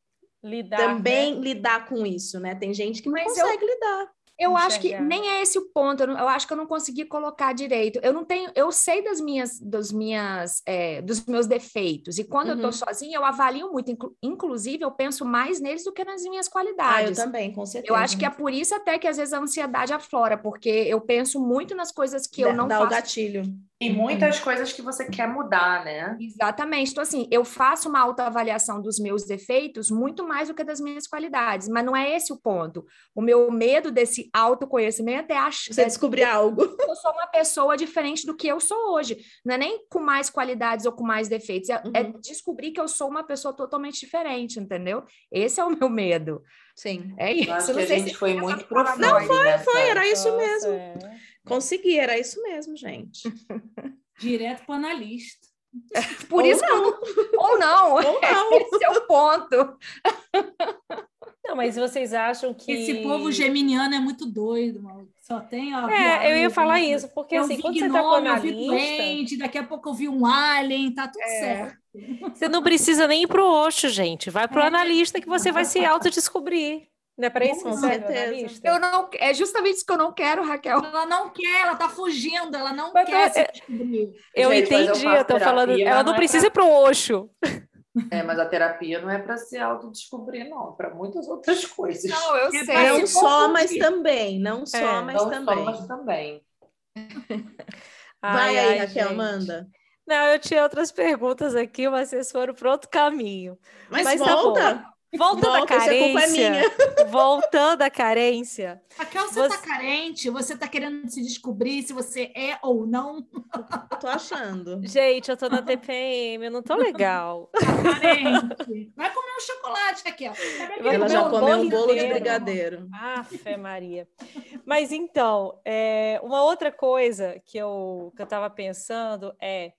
Lidar, também né? lidar com isso, né? Tem gente que não Mas eu- consegue lidar. Eu acho que Enxergar. nem é esse o ponto. Eu, não- eu acho que eu não consegui colocar direito. Eu não tenho, eu sei das minhas, dos minhas, é, dos meus defeitos. E quando eu Uhum. tô sozinha, eu avalio muito. Inclu- inclusive, eu penso mais neles do que nas minhas Ah, eu qualidades. também, com certeza. Eu acho que é por isso até que às vezes a ansiedade aflora, porque eu penso muito nas coisas que eu Dá- não dá o faço. gatilho. E muitas coisas que você quer mudar, né? Exatamente. Então, assim, eu faço uma autoavaliação dos meus defeitos muito mais do que das minhas qualidades, mas não é esse o ponto. O meu medo desse autoconhecimento é achar Você descobrir algo. eu sou uma pessoa diferente do que eu sou hoje. Não é nem com mais qualidades ou com mais defeitos, é, é Uhum. descobrir que eu sou uma pessoa totalmente diferente, entendeu? Esse é o meu medo. Sim. É Eu isso. acho não que a gente se foi muito profundo. Não, foi, Foi, era isso Nossa, mesmo. é. Consegui, era isso mesmo, gente. Direto para analista. Por Ou isso eu não- ou não. Ou não. Esse é o ponto. Não, mas vocês acham que. Esse povo geminiano é muito doido, mano. Só tem. Ó, É, eu ia falar isso, porque eu assim, quando você tá com gnome, eu vi analista, doente, daqui a pouco eu vi um alien, tá tudo É. certo. você não precisa nem ir pro Oxo, gente. Vai pro É. analista que você vai se autodescobrir. Não é para isso Com no certeza. Eu não, é justamente isso que eu não quero, Raquel. Ela não quer, ela tá fugindo, ela não Mas quer é- se descobrir. Eu Gente, eu entendi, eu, faço tô falando. terapia, Ela mas não não é precisa pra- ir pro Oxo. É, mas a terapia não é para se autodescobrir, não, para muitas outras coisas. Não, eu É sei. Não se só, mas também. Não só, É, mas não só, também. mas também. Vai Ai, aí, ai, Raquel, gente. manda. Não, eu tinha outras perguntas aqui, mas vocês foram para outro caminho. Mas, Mas tá volta. Voltando à Volta, culpa é carência. voltando à carência. Raquel, você, Você- tá carente, você tá querendo se descobrir se você é ou não Eu tô achando. Gente, eu tô na TPM, eu não tô legal. carente. Vai comer um chocolate, Raquel. Ela já um comeu bolo um bolo de inteiro. brigadeiro. Ah, fé Maria. Mas então, é, uma outra coisa que eu, que eu tava pensando é: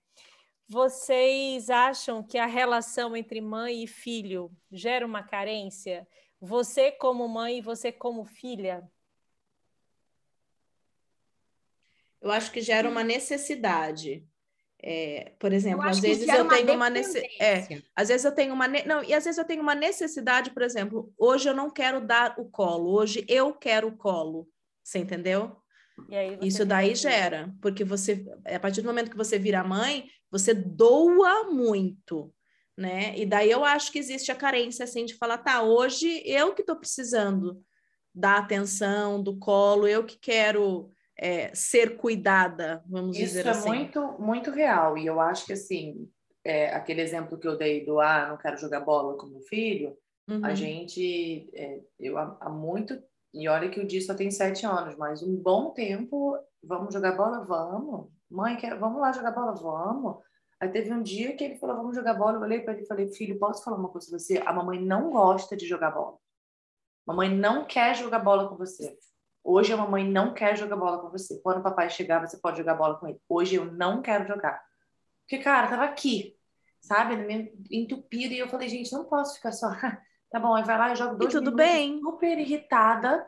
vocês acham que a relação entre mãe e filho gera uma carência? Você como mãe e você como filha? Eu acho que gera uma necessidade. É, por exemplo, às vezes eu tenho uma necessidade. É, às vezes eu tenho uma. ne- Não, e às vezes eu tenho uma necessidade, por exemplo, hoje eu não quero dar o colo, hoje eu quero o colo. Você entendeu? E aí você Isso daí gera, porque você, a partir do momento que você vira mãe, você doa muito, né? E daí eu acho que existe a carência, assim, de falar, tá, hoje eu que estou precisando da atenção, do colo, eu que quero é, ser cuidada, vamos Isso dizer é assim. muito, muito real. E eu acho que, assim, é, aquele exemplo que eu dei do ah, não quero jogar bola com meu filho, Uhum. a gente, é, eu há, há muito, e olha que o Di só tem sete anos, mas um bom tempo, vamos jogar bola? Vamos. Mãe, quer, vamos lá jogar bola? Vamos. Aí teve um dia que ele falou, vamos jogar bola. Eu olhei para ele e falei, filho, posso falar uma coisa pra você? A mamãe não gosta de jogar bola. Mamãe não quer jogar bola com você. Hoje a mamãe não quer jogar bola com você. Quando o papai chegar, você pode jogar bola com ele. Hoje eu não quero jogar. Porque, cara, tava aqui, sabe? Entupido. E eu falei, gente, não posso ficar só. Tá bom, aí vai lá e joga E dois tudo minutos, bem, Super irritada.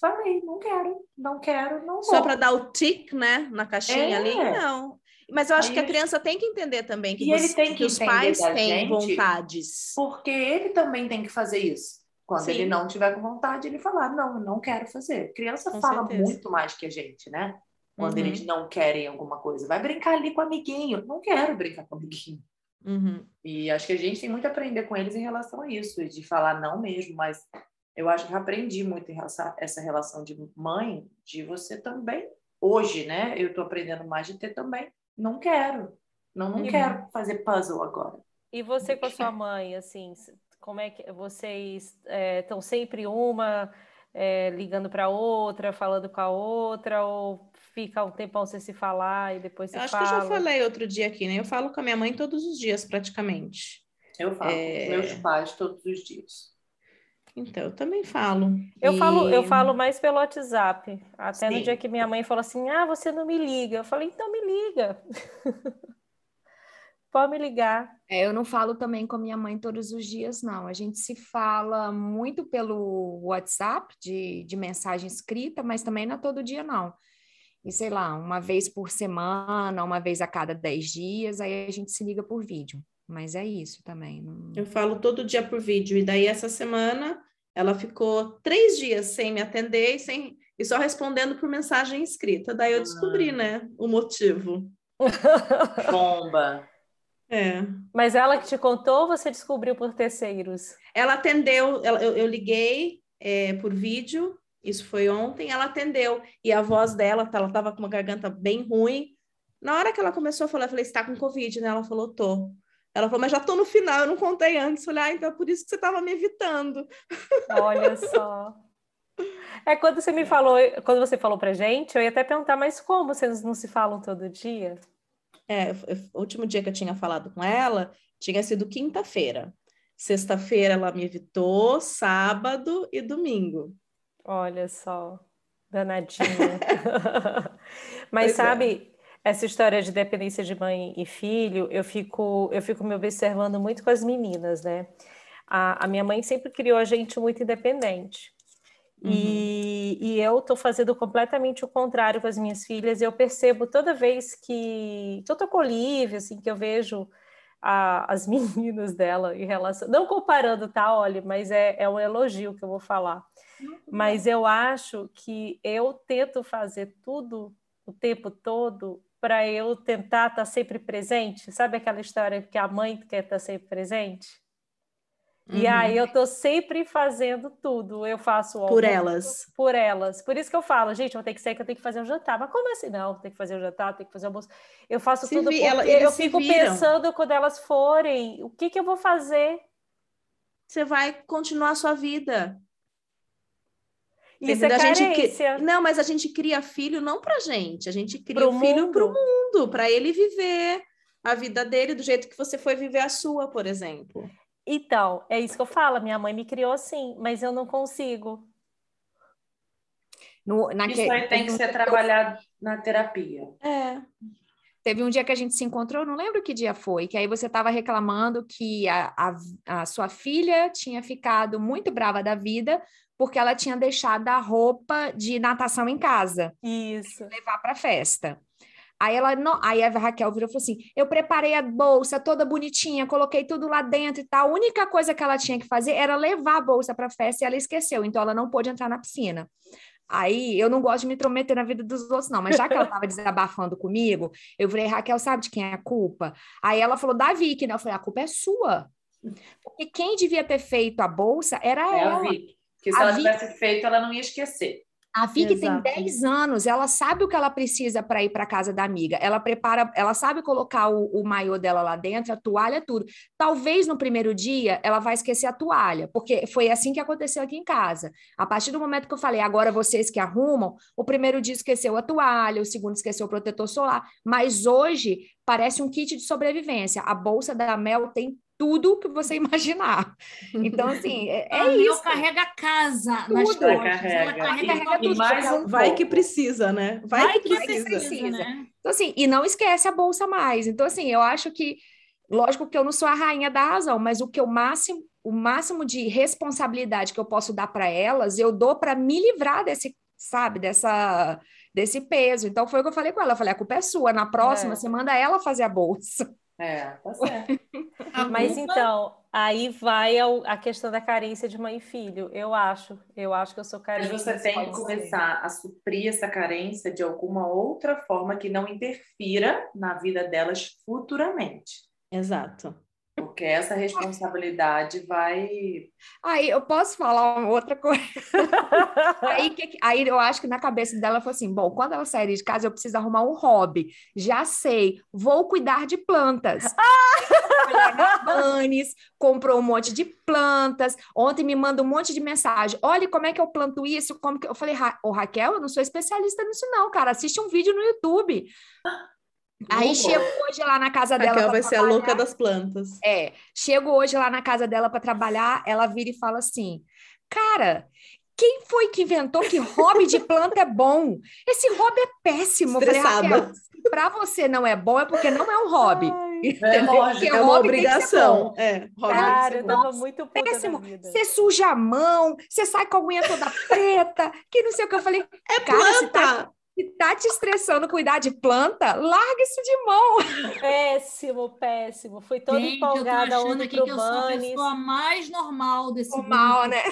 Falei, não quero, não quero, não vou. só para dar o tic, né, na caixinha É. ali, não. Mas eu acho Aí que a criança tem que entender também que, E ele você- tem que os entender pais têm vontades. Porque ele também tem que fazer isso. Quando Sim. ele não tiver com vontade, ele falar, não, não quero fazer. Criança Com fala certeza. muito mais que a gente, né? Quando Uhum. eles não querem alguma coisa. Vai brincar ali com o amiguinho. Não quero brincar com o amiguinho. Uhum. E acho que a gente tem muito a aprender com eles em relação a isso, e de falar não mesmo, mas eu acho que eu aprendi muito em relação a essa relação de mãe, de você também. Hoje, né? Eu tô aprendendo mais de ter também. Não quero. Não, não Uhum. quero fazer puzzle agora. E você com a sua mãe, assim, como é que vocês estão sempre uma é, ligando para outra, falando com a outra, ou fica um tempão sem se falar e depois se Eu acho fala? que eu já falei outro dia aqui, né? Eu falo com a minha mãe todos os dias, praticamente. Eu falo É. com meus pais todos os dias. Então, eu também falo. Eu E- falo, eu falo mais pelo WhatsApp. Até no Sim. dia que minha mãe falou assim: Ah, você não me liga. Eu falei, então me liga. Pode me ligar. É, eu não falo também com a minha mãe todos os dias, não. A gente se fala muito pelo WhatsApp, de, de mensagem escrita, mas também não é todo dia, não. E sei lá, uma vez por semana, uma vez a cada dez dias, aí a gente se liga por vídeo. Mas é isso também. Não... Eu falo todo dia por vídeo, e daí essa semana ela ficou três dias sem me atender e, sem, e só respondendo por mensagem escrita. Daí eu descobri, ah. né, o motivo. Bomba. É. Mas ela que te contou ou você descobriu por terceiros? Ela atendeu, ela, eu, eu, liguei é, por vídeo, isso foi ontem, ela atendeu. E a voz dela, ela estava com uma garganta bem ruim. Na hora que ela começou a falar, eu falei, está com Covid, né? Ela falou, tô. Ela falou, mas já tô no final, eu não contei antes. Eu falei, ah, então é por isso que você estava me evitando. Olha só. É quando você me falou, quando você falou pra gente, eu ia até perguntar, mas como vocês não se falam todo dia? É, o último dia que eu tinha falado com ela tinha sido quinta-feira. Sexta-feira ela me evitou, sábado e domingo. Olha só, danadinha. Mas pois é. sabe, é. essa história de dependência de mãe e filho, eu fico, eu fico me observando muito com as meninas, né? A, a minha mãe sempre criou a gente muito independente. Uhum. E, e, eu estou fazendo completamente o contrário com as minhas filhas. Eu percebo toda vez que, que eu estou com Olivia, assim, que eu vejo a, as meninas dela em relação. Não comparando, tá, olha, mas é, é um elogio que eu vou falar. Mas eu acho que eu tento fazer tudo o tempo todo para eu tentar estar tá sempre presente. Sabe aquela história que a mãe quer estar tá sempre presente? Uhum. E aí eu tô sempre fazendo tudo. Eu faço por elas. Por elas. Por isso que eu falo, gente, eu vou ter que sair que eu tenho que fazer um jantar. Mas como assim? Não, tem que fazer o um jantar, tem que fazer o almoço. Eu faço se tudo vi, ela, eu fico pensando quando elas forem, o que que eu vou fazer? Você vai continuar a sua vida. Isso é a gente Não, mas a gente cria filho não pra gente, a gente cria pro filho mundo. pro mundo, para ele viver a vida dele do jeito que você foi viver a sua, por exemplo. Então, é isso que eu falo. Minha mãe me criou assim, mas eu não consigo. No, naque... Isso aí tem que ser trabalhado na terapia. É. Teve um dia que a gente se encontrou, não lembro que dia foi, que aí você estava reclamando que a, a, a, sua filha tinha ficado muito brava da vida porque ela tinha deixado a roupa de natação em casa. Isso. Levar para festa. Aí ela não, aí a Raquel virou e falou assim: "Eu preparei a bolsa toda bonitinha, coloquei tudo lá dentro e tal. A única coisa que ela tinha que fazer era levar a bolsa para a festa e ela esqueceu, então ela não pôde entrar na piscina". Aí eu não gosto de me intrometer na vida dos outros, não, mas já que ela estava desabafando comigo, eu falei, Raquel, sabe de quem é a culpa? Aí ela falou, da Vicky, né? Eu falei, a culpa é sua. Porque quem devia ter feito a bolsa era é ela. A Vicky. Porque se a ela Vicky... tivesse feito, ela não ia esquecer. A Vicky Exato. tem 10 anos, ela sabe o que ela precisa para ir para casa da amiga. Ela prepara, ela sabe colocar o, o maiô dela lá dentro, a toalha, tudo. Talvez no primeiro dia ela vai esquecer a toalha, porque foi assim que aconteceu aqui em casa. A partir do momento que eu falei, agora vocês que arrumam, o primeiro dia esqueceu a toalha, o segundo esqueceu o protetor solar. Mas hoje parece um kit de sobrevivência. A bolsa da Mel tem tudo que você imaginar. Então, assim, é, é isso. Ela carrega a casa tudo. nas costas. Carrega. Ela carrega, carrega tudo. Mais um vai pouco. que precisa, né? Vai, vai que, que, precisa. precisa. Né? Então, assim, e não esquece a bolsa mais. Então, assim, eu acho que, lógico que eu não sou a rainha da razão, mas o que eu máximo, o máximo de responsabilidade que eu posso dar para elas, eu dou para me livrar desse, sabe, dessa desse peso. Então foi o que eu falei com ela. Eu falei, a culpa é sua. Na próxima, é. você manda ela fazer a bolsa. É, tá certo. Mas então, aí vai a questão da carência de mãe e filho. Eu acho, eu acho que eu sou carente. Mas você tem que começar a suprir essa carência de alguma outra forma que não interfira na vida delas futuramente. Exato. Porque essa responsabilidade vai. Aí eu posso falar uma outra coisa. aí, que, aí eu acho que na cabeça dela foi assim: bom, quando ela sair de casa, eu preciso arrumar um hobby. Já sei, vou cuidar de plantas. Banes, comprou um monte de plantas. Ontem me manda um monte de mensagem. Olha como é que eu planto isso, como que eu falei, Ra Ô, Raquel, eu não sou especialista nisso, não, cara. Assiste um vídeo no YouTube. Aí chego hoje lá na casa dela. Raquel vai trabalhar. ser a louca das plantas. É, chego hoje lá na casa dela para trabalhar, ela vira e fala assim: Cara, quem foi que inventou que hobby de planta é bom? Esse hobby é péssimo. Estressada. Para você não é bom, é porque não é um hobby. É, lógico, é uma obrigação. É, Cara, eu tava muito puta péssimo. Você suja a mão, você sai com a unha toda preta, que não sei o que eu falei. É cara, planta. Tá Se tá te estressando cuidar de planta, larga isso de mão. Péssimo, péssimo. Fui toda Gente, empolgada eu tô achando aqui que eu sou a pessoa mais normal desse Normal, grupo. né?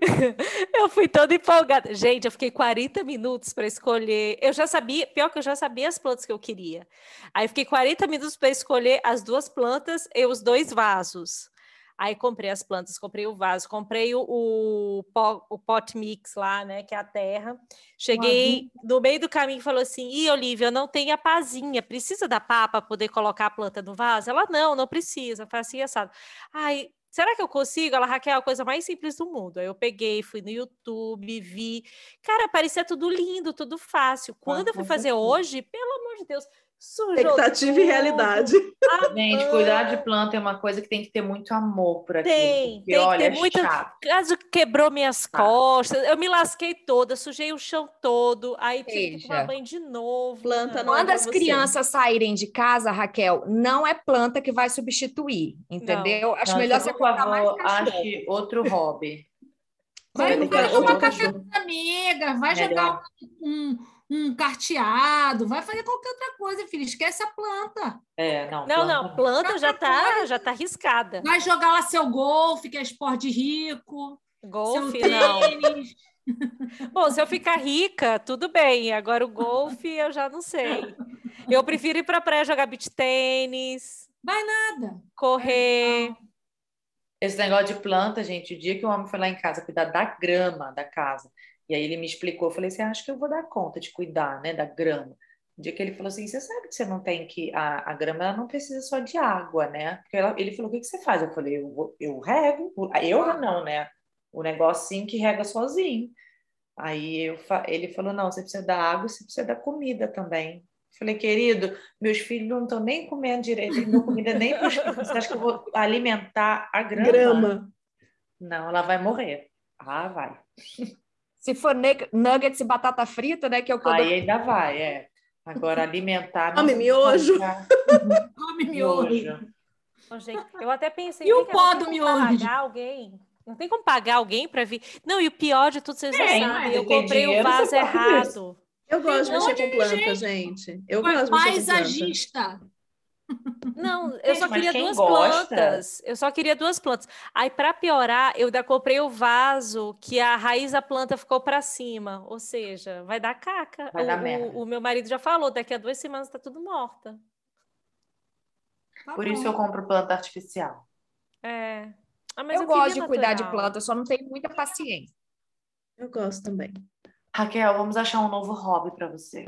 Eu fui toda empolgada. Gente, eu fiquei 40 minutos para escolher. Eu já sabia, pior que eu já sabia as plantas que eu queria. Aí eu fiquei 40 minutos para escolher as duas plantas e os dois vasos. Aí comprei as plantas, comprei o vaso, comprei o, o, o pot mix lá, né, que é a terra. Cheguei no meio do caminho e falou assim: "Ih, Olivia, eu não tenho a pazinha, precisa da pá para poder colocar a planta no vaso?" Ela: "Não, não precisa." Falei assim, assado. Ai, será que eu consigo? Ela, Raquel, é a coisa mais simples do mundo. Aí eu peguei, fui no YouTube, vi. Cara, parecia tudo lindo, tudo fácil. Quando eu fui fazer hoje, pelo amor de Deus, sujou Expectativa e realidade. Gente, cuidar de planta é uma coisa que tem que ter muito amor por aquilo. Tem, porque, tem que olha, ter é muito- chato. Caso quebrou minhas Tá. costas, eu me lasquei toda, sujei o chão todo, aí tive que tomar banho de novo. Planta não é Quando pra as você. crianças saírem de casa, Raquel, não é planta que vai substituir, entendeu? Acho Não, melhor você por mais cachorro. ache outro hobby. Vai, tomar outro café amiga, vai Melhor. jogar um, um carteado, vai fazer qualquer outra coisa, filho. Esquece a planta. É, não. Não, não, planta já Outra tá, coisa. já tá arriscada. Vai jogar lá seu golfe, que é esporte rico. Golfe, seu não. tênis. Bom, se eu ficar rica, tudo bem. Agora o golfe eu já não sei. Eu prefiro ir pra praia jogar beach tênis, Nada. correr. Esse negócio de planta, gente, o dia que o homem foi lá em casa cuidar da grama da casa, e aí ele me explicou, eu falei assim, acho que eu vou dar conta de cuidar, né, da grama. O dia que ele falou assim, você sabe que você não tem que, a, a grama ela não precisa só de água, né? Porque ela- ele falou, o que que você faz? Eu falei, eu, vou- eu rego, eu não, né? O negocinho que rega sozinho. Aí eu, ele falou, não, você precisa da água, você precisa da comida também. Falei, querido, meus filhos não estão nem comendo direito, não comida nem para os filhos. Você acha que eu vou alimentar a grama? Grama. Não, ela vai morrer. Ah, vai. Se for nuggets e batata frita, né, que é o que eu Aí dou. ainda vai, é. Agora, alimentar... Come miojo. Come miojo. Ô, gente, eu até pensei, E o cá, não pó do miojo? pagar alguém? Não tem como pagar alguém para vir. Não, e o pior de tudo, vocês já Tem, sabem, mas eu comprei o vaso errado. Eu gosto de mexer com de planta, gente. gente. Eu Foi gosto de mexer com planta. paisagista. Não, eu Gente, só queria duas gosta? plantas. Eu só queria duas plantas. Aí, para piorar, eu ainda comprei o vaso que a raiz da planta ficou para cima. Ou seja, vai dar caca. Vai o, dar o- merda. o meu marido já falou, daqui a duas semanas tá tudo morta. Tá Por bom. isso eu compro planta artificial. É. Ah, mas Eu, queria gosto de cuidar de natural. planta, eu só não tenho muita paciência. Eu gosto também. Raquel, vamos achar um novo hobby para você.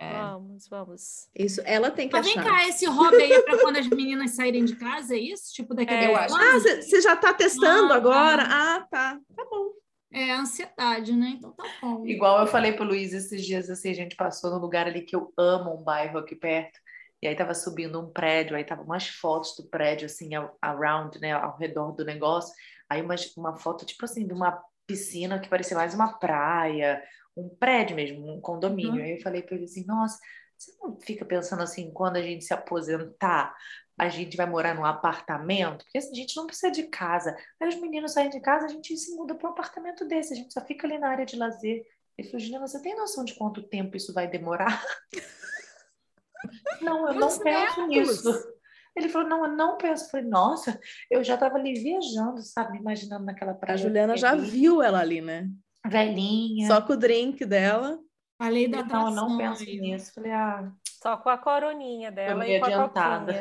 É. Vamos, vamos. Isso, ela tem que Mas vem achar. cá, esse hobby aí é para quando as meninas saírem de casa, é isso? Tipo, daqui a É, eu acho. Ah, você já está testando Ah, agora? tá. Ah, tá. Tá bom. É ansiedade, né? Então tá bom. Igual eu falei pro Luiz esses dias, assim, a gente passou num lugar ali que eu amo, um bairro aqui perto, e aí tava subindo um prédio, aí tava umas fotos do prédio, assim, ao- around, né, ao redor do negócio, aí uma, uma foto, tipo assim, de uma piscina que parecia mais uma praia, um prédio mesmo, um condomínio. Uhum. Aí eu falei pra ele assim, nossa, você não fica pensando assim, quando a gente se aposentar, a gente vai morar num apartamento? Porque assim, a gente não precisa de casa. Aí os meninos saem de casa, a gente se muda para um apartamento desse, a gente só fica ali na área de lazer. Ele falou, Juliana, você tem noção de quanto tempo isso vai demorar? não, eu não penso netos. nisso. Ele falou, não, eu não penso. Eu falei, nossa, eu já estava ali viajando, sabe? Imaginando naquela praia. A Juliana já viu ela ali, né? Velhinha. Só com o drink dela. A lei da Então, eu atração. não penso aí. nisso. Falei, ah, Só com a coroninha dela e com a adiantada.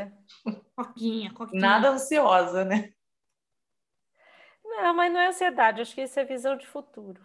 coquinha. Coquinha, coquinha. nada ansiosa, né? Não, mas não é ansiedade, acho que isso é visão de futuro.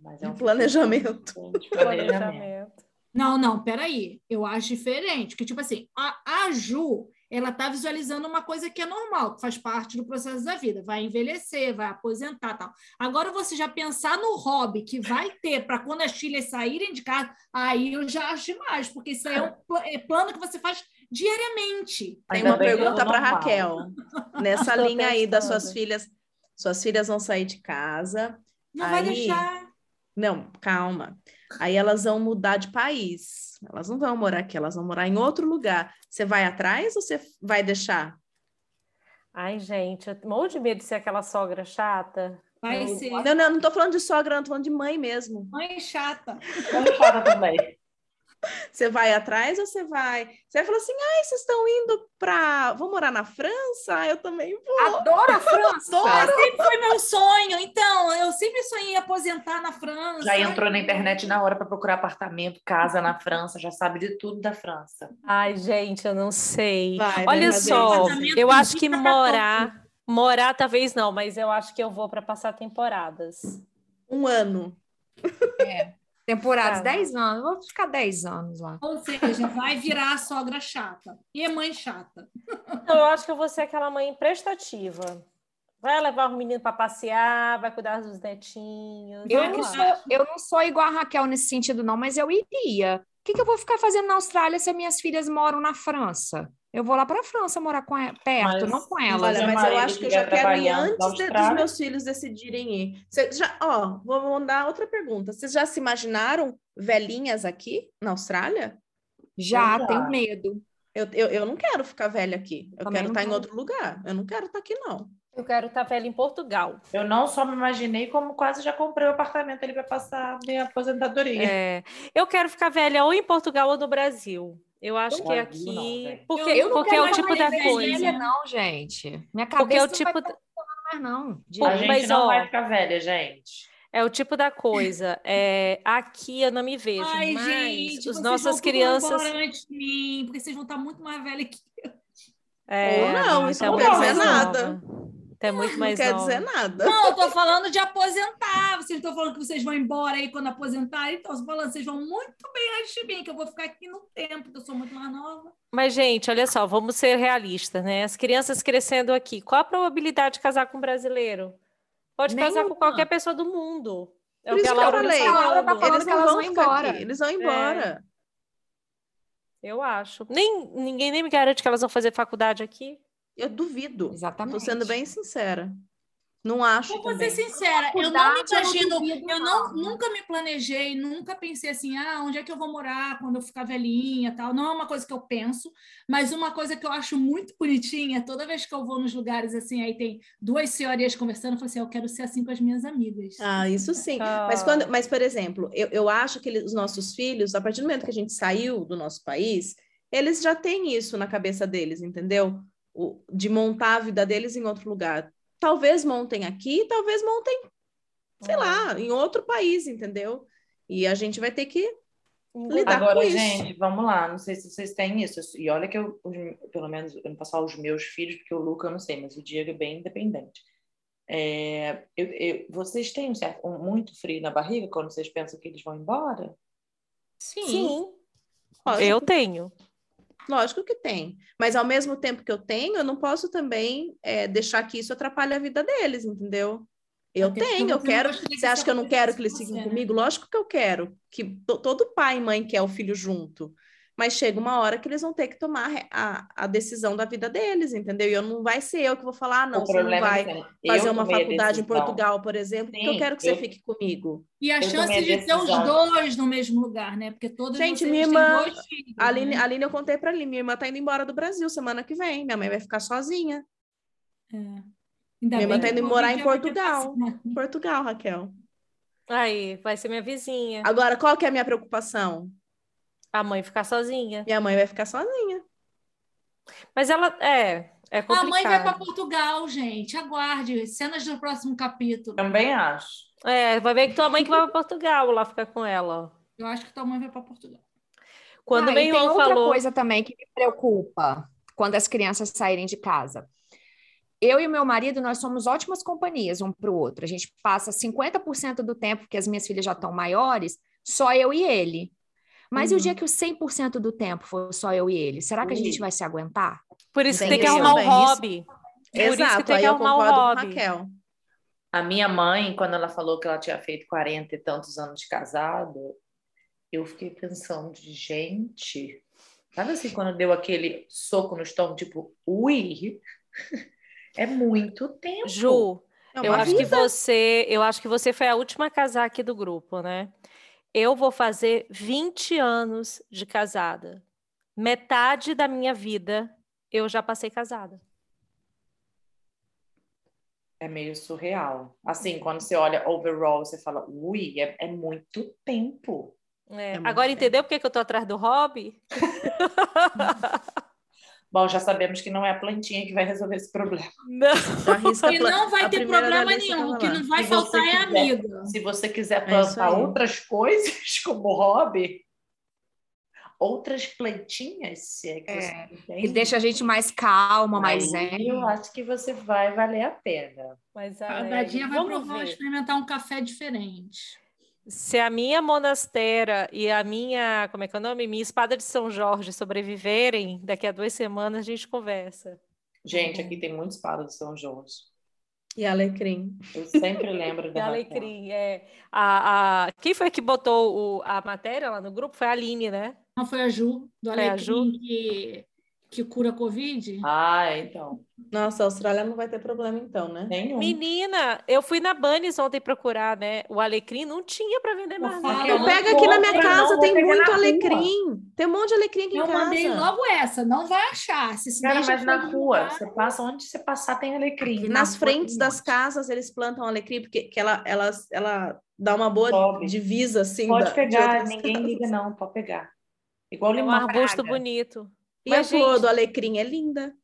Mas De planejamento. De planejamento. Planejamento. Não, não, peraí. Eu acho diferente. Porque, tipo assim, a, a Ju, ela tá visualizando uma coisa que é normal, que faz parte do processo da vida. Vai envelhecer, vai aposentar tal. Agora, você já pensar no hobby que vai ter para quando as filhas saírem de casa, aí eu já acho demais, porque isso aí é um é plano que você faz diariamente. Tem uma pergunta para. Raquel. Nessa linha aí das suas filhas, suas filhas vão sair de casa. Não vai Aí- deixar. Não, calma. Aí elas vão mudar de país. Elas não vão morar aqui, elas vão morar em outro lugar. Você vai atrás ou você vai deixar? Ai, gente, eu morro de medo de ser aquela sogra chata Vai Eu- ser Não, não, não tô falando de sogra, não, tô falando de mãe mesmo. mãe chata. Vamos chata também. Você vai atrás ou você vai? Você vai falar assim: ai, vocês estão indo para. Vão morar na França? Eu também vou. Adoro a França. Adoro. Sempre foi meu sonho. Então, eu sempre sonhei em aposentar na França. Já entrou na internet na hora para procurar apartamento, casa na França, já sabe de tudo da França. Ai, gente, eu não sei. Vai, Olha só, eu acho que morar, morar talvez não, mas eu acho que eu vou para passar temporadas. Um ano. Temporadas, Tá. 10 anos. Vou ficar 10 anos lá. Ou seja, vai virar a sogra chata. E é mãe chata. Então, eu acho que eu vou ser aquela mãe prestativa. Vai levar o menino para passear, vai cuidar dos netinhos. Eu não, sou, eu não sou igual a Raquel nesse sentido, não, mas eu iria. O que, que eu vou ficar fazendo na Austrália se minhas filhas moram na França? Eu vou lá para a França morar com e- perto, Mas- não com Mas elas. Olha, mas eu acho que eu já estiver quero ir antes de- dos meus filhos decidirem ir. Você já, ó, vou mandar outra pergunta. Vocês já se imaginaram velhinhas aqui na Austrália? Já, Já. tenho medo. Eu, eu, eu não quero ficar velha aqui. Eu Também quero estar em quero. outro lugar. Eu não quero estar aqui, não. Eu quero estar velha em Portugal. Eu não só me imaginei, como quase já comprei o apartamento ali para passar minha aposentadoria. É, eu quero ficar velha ou em Portugal ou no Brasil. Eu acho No que Brasil, aqui. não, porque Eu não porque é o tipo da coisa. velha, não, gente. Minha Porque é cabeça o tipo. não vai mais, não. De- Pô, A gente mas, não ó, vai ficar velha, gente. É o tipo da coisa. É, aqui eu não me vejo, Ai, mas gente, os nossas crianças. antes de mim, porque vocês vão estar muito mais velhos que eu. É, Ou não, isso é não mais dizer nada. nova. Tu é muito Não mais quer nova. dizer nada. Não, eu tô falando de aposentar. Vocês estão falando que vocês vão embora aí quando aposentarem. Então, eu tô falando, vocês vão muito bem antes de mim, que eu vou ficar aqui no tempo, que eu sou muito mais nova. Mas, gente, olha só, vamos ser realistas, né? As crianças crescendo aqui, qual a probabilidade de casar com um brasileiro? Pode casar com Nenhuma. qualquer pessoa do mundo. É Por o que isso a que eu Laura falei. Laura tá falando. Eles que não elas vão vão ficar embora. aqui. Eles vão embora. Eu acho. Nem, ninguém nem me garante que elas vão fazer faculdade aqui. Eu duvido. Exatamente. Tô sendo bem sincera. Não acho Vou também. ser sincera, eu não me eu imagino, eu não, não. nunca me planejei, nunca pensei assim, ah, onde é que eu vou morar quando eu ficar velhinha, tal. Não é uma coisa que eu penso, mas uma coisa que eu acho muito bonitinha, toda vez que eu vou nos lugares assim, aí tem duas senhorias conversando, eu falo assim, eu quero ser assim com as minhas amigas. Ah, isso sim. Ah. Mas, quando, mas, por exemplo, eu, eu acho que eles- os nossos filhos, a partir do momento que a gente saiu do nosso país, eles já têm isso na cabeça deles, entendeu? O, de montar a vida deles em outro lugar. Talvez montem aqui, talvez montem, sei lá, em outro país, entendeu? E a gente vai ter que lidar Agora, com isso. gente, vamos lá. Não sei se vocês têm isso. E olha que eu, os- pelo menos, eu não passar os meus filhos, porque o Luca eu não sei, mas o Diego é bem independente. É, eu- eu- vocês têm um certo, um- muito frio na barriga quando vocês pensam que eles vão embora? Sim, Lógico. eu tenho. Lógico que tem. Mas ao mesmo tempo que eu tenho, eu não posso também é, deixar que isso atrapalhe a vida deles, entendeu? Eu Até tenho, eu quero. Você acha que eu não quero que eles fiquem você, né? comigo? Lógico que eu quero. Que to- todo pai e mãe quer o filho junto. Mas chega uma hora que eles vão ter que tomar a, a decisão da vida deles, entendeu? E eu não vai ser eu que vou falar, ah, não, o você não problema vai é fazer uma faculdade em. Portugal, por exemplo, porque eu Sim, quero que você eu- fique comigo. E a Eu chance de ter os dois no mesmo lugar, né? Porque todos Gente, vocês minha têm irmã- dois filhos, A Aline, né? Aline, eu contei pra Aline, minha irmã tá indo embora do Brasil semana que vem. Minha mãe vai ficar sozinha. É. Ainda Minha irmã bem tá que indo morar em Portugal. Em Portugal, Raquel. Aí, vai ser minha vizinha. Agora, qual que é a minha preocupação? A mãe ficar sozinha. Minha mãe vai ficar sozinha. Mas ela é, é A mãe vai para complicado. Portugal, gente. Aguarde. Cenas do próximo capítulo. Também acho. É, vai ver que tua mãe que vai para Portugal lá ficar com ela. Eu acho que tua mãe vai para Portugal. Quando Ah, o e meu tem outra falou, coisa também que me preocupa quando as crianças saírem de casa. Eu e o meu marido, nós somos ótimas companhias um para o outro. A gente passa 50% do tempo, que as minhas filhas já estão maiores, só eu e ele. Mas e o Uhum. dia que os 100% do tempo for só eu e ele? Será que a gente vai se aguentar? por isso que Tem que arrumar um hobby. Por isso que Exato, tem que arrumar um hobby. Raquel. A minha mãe, quando ela falou que ela tinha feito 40 e tantos anos de casado, eu fiquei pensando, gente, sabe assim, quando deu aquele soco no estômago, tipo, ui, é muito tempo. Ju, É eu acho que você, eu acho que você foi a última a casar aqui do grupo, né? Eu vou fazer 20 anos de casada. Metade da minha vida eu já passei casada. É meio surreal. Assim, quando você olha overall, você fala, ui, é, é muito tempo. É, É muito agora tempo. entendeu por que que eu tô atrás do hobby? Bom, já sabemos que não é a plantinha que vai resolver esse problema. Não. E não vai a ter problema nenhum. O que não vai Se faltar é quiser. amiga. Se você quiser É plantar aí. outras coisas como hobby, outras plantinhas, se é que É, entende, deixa a gente mais calma, mais zen. eu acho que você vai valer a pena. Mas A. Dadinha vai provar, ver. experimentar um café diferente. Se a minha monastera e a minha, como é que é o nome? Minha espada de São Jorge sobreviverem, daqui a duas semanas a gente conversa. Gente, aqui tem muita espada do São Jorge. E alecrim. Eu sempre lembro E da Raquel. alecrim, é. A, a, quem foi que botou o- a matéria lá no grupo? Foi a Aline, né? Não foi a Ju, do Foi a Alecrim, que, que cura a Covid? Ah, então. Nossa, a Austrália não vai ter problema então, né? Nenhum. Menina, eu fui na Bunnies ontem procurar, né? O alecrim não tinha para vender Eu mais. falo- não. Eu Eu não pego aqui na minha não, casa, vou tem muito na rua. alecrim. Tem um monte de alecrim aqui Eu em casa. mandei logo essa, não vai achar. Se se Cara, mas na rua, lugar- você passa onde você passar tem alecrim. Na nas frentes das casas eles plantam alecrim, porque que ela, ela, ela dá uma boa Sobe. divisa, assim. Pode da- pegar, ninguém casas. liga não, pode pegar. Igual É um limão. arbusto praga. bonito. E Mas, a flor gente- do alecrim é linda,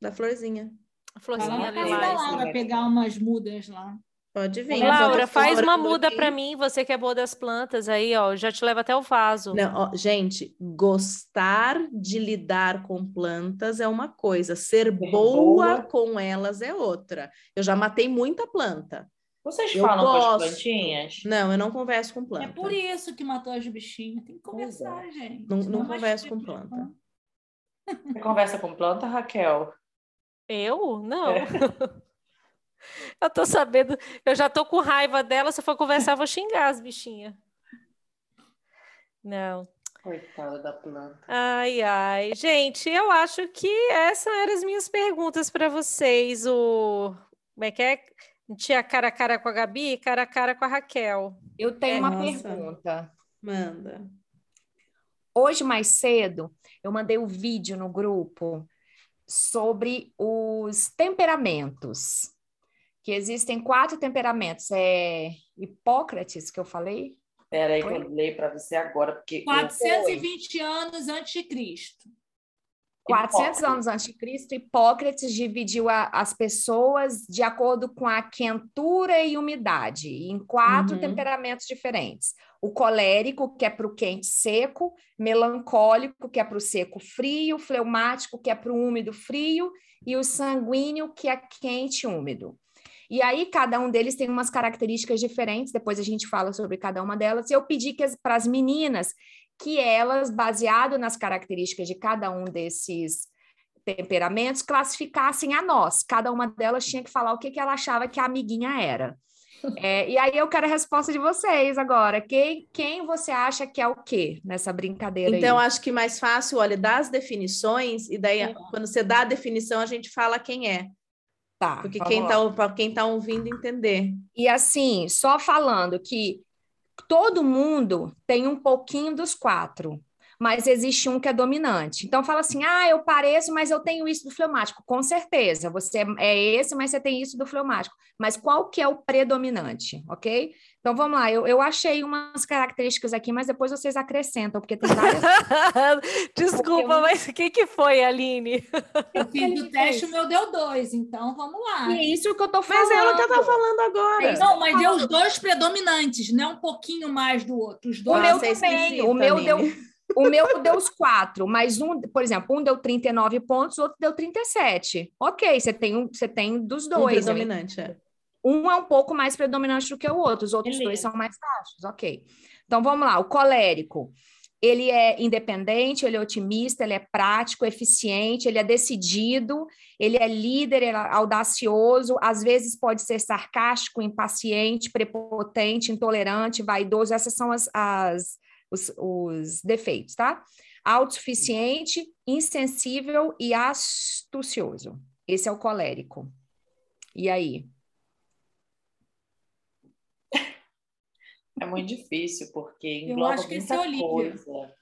da florzinha. A Vai florzinha lá da lilás. Laura pegar umas mudas lá. Pode vir. Laura, faz uma muda para mim, você que é boa das plantas aí, ó. Já te leva até o vaso. Não, ó, gente, gostar de lidar com plantas é uma coisa, ser boa, boa. com elas é outra. Eu já matei muita planta. Vocês Eu falam com as gosto. plantinhas? Não, eu não converso com planta. É por isso que matou as bichinhas. Tem que é. conversar, gente. Não- não vai converso com problema. planta. Você conversa com planta, Raquel? Eu? Não. É. Eu tô sabendo, eu já tô com raiva dela, se eu for conversar, eu vou xingar as bichinhas. Não. Coitada da planta. Ai, ai. Gente, eu acho que essas eram as minhas perguntas para vocês. O... Como é que é? Tinha cara a cara com a Gabi, cara a cara com a Raquel. Eu tenho É, uma nossa. pergunta. Manda. Hoje, mais cedo, eu mandei um vídeo no grupo sobre os temperamentos. Que existem quatro temperamentos. É Hipócrates, que eu falei? Pera aí que eu leio para você agora, porque... eu- 420 anos antes de Cristo. 400 Hipócrates. anos antes de Cristo, Hipócrates dividiu a- as pessoas de acordo com a quentura e umidade, em quatro Uhum. temperamentos diferentes. O colérico, que é para o quente seco, melancólico, que é para o seco frio, fleumático, que é para o úmido frio, e o sanguíneo, que é quente úmido. E aí, cada um deles tem umas características diferentes, depois a gente fala sobre cada uma delas. Eu pedi para as meninas que elas, baseado nas características de cada um desses temperamentos, classificassem a nós. Cada uma delas tinha que falar o que, que ela achava que a amiguinha era. É, e aí eu quero a resposta de vocês agora. Quem, quem você acha que é o quê nessa brincadeira Então, aí? acho que mais fácil, olha, dá as definições, e daí, É. quando você dá a definição, a gente fala quem é. Tá, Porque quem tá, para quem está ouvindo entender. E assim, só falando que todo mundo tem um pouquinho dos quatro, mas existe um que é dominante. Então fala assim: ah, eu pareço, mas eu tenho isso do fleumático. Com certeza, você é- é esse, mas você tem isso do fleumático. Mas qual que é o predominante, ok? Então vamos lá, eu, eu achei umas características aqui, mas depois vocês acrescentam, porque tem várias. Desculpa, mas o que, que foi, Aline? Eu fiz o teste, o meu deu dois, então vamos lá. E é isso que eu tô Mas falando. é ela que tá falando agora. É. Não, mas deu os dois predominantes, não um pouquinho mais do outro. Os O dois. meu Nossa, é também. o meu deu. O meu deu os quatro, mas um, por exemplo, um deu 39 pontos, o outro deu 37. Ok, você tem um, você tem dos Um dois. né? predominante, é. Um é um pouco mais predominante do que o outro, os outros dois Beleza. são mais baixos, ok. Então vamos lá, o colérico. Ele é independente, ele é otimista, ele é prático, eficiente, ele é decidido, ele é líder, ele é audacioso, às vezes pode ser sarcástico, impaciente, prepotente, intolerante, vaidoso. Essas são as, as- os, os defeitos, tá? Autossuficiente, insensível e astucioso. Esse é o colérico. E aí? É muito difícil, porque Eu engloba acho que esse muita é Olivia. coisa.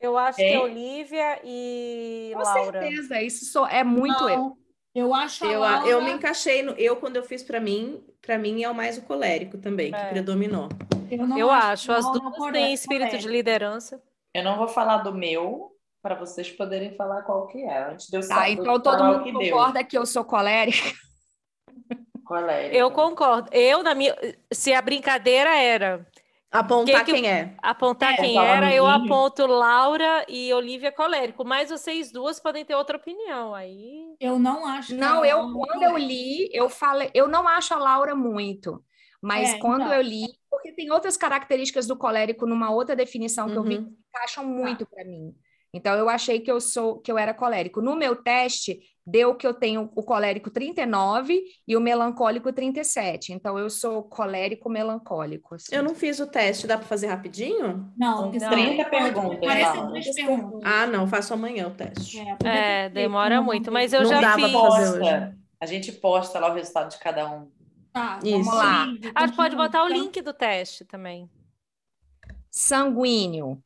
Eu acho que é? Olivia e Com Laura. certeza, isso só é muito eu. Não, Eu acho a Eu, Laura... eu me encaixei no. Eu, quando eu fiz pra mim, pra mim é o mais o colérico também, que É. predominou. eu não Eu acho, as duas têm espírito de liderança. Eu não vou falar do meu, para vocês poderem falar qual que é. Antes de eu Tá, saber então todo mundo que deu. concorda que eu sou colérica. Colérica. Eu concordo. Eu, na minha. Se a brincadeira era Apontar Que que- quem é. apontar É, quem era, eu aponto Laura e Olivia colérico. Mas vocês duas podem ter outra opinião. Aí. Eu não acho. que Não, eu Laura quando é eu li, eu falei, eu não acho a Laura muito, mas É, quando então. eu li, porque tem outras características do colérico numa outra definição que eu vi Uhum. que encaixam muito para mim. Então eu achei que eu sou que eu era colérico. No meu teste deu que eu tenho o colérico 39 e o melancólico 37. Então eu sou colérico melancólico. assim. Eu não fiz o teste, dá pra fazer rapidinho? Não, porque 30 senão- perguntas. Ah, não, faço amanhã o teste. É, É, demora muito. Mas eu Não já dava fiz. Posta. A gente posta lá o resultado de cada um. Tá, Isso. vamos lá. Ah, pode botar o Então, link do teste também. Sanguíneo.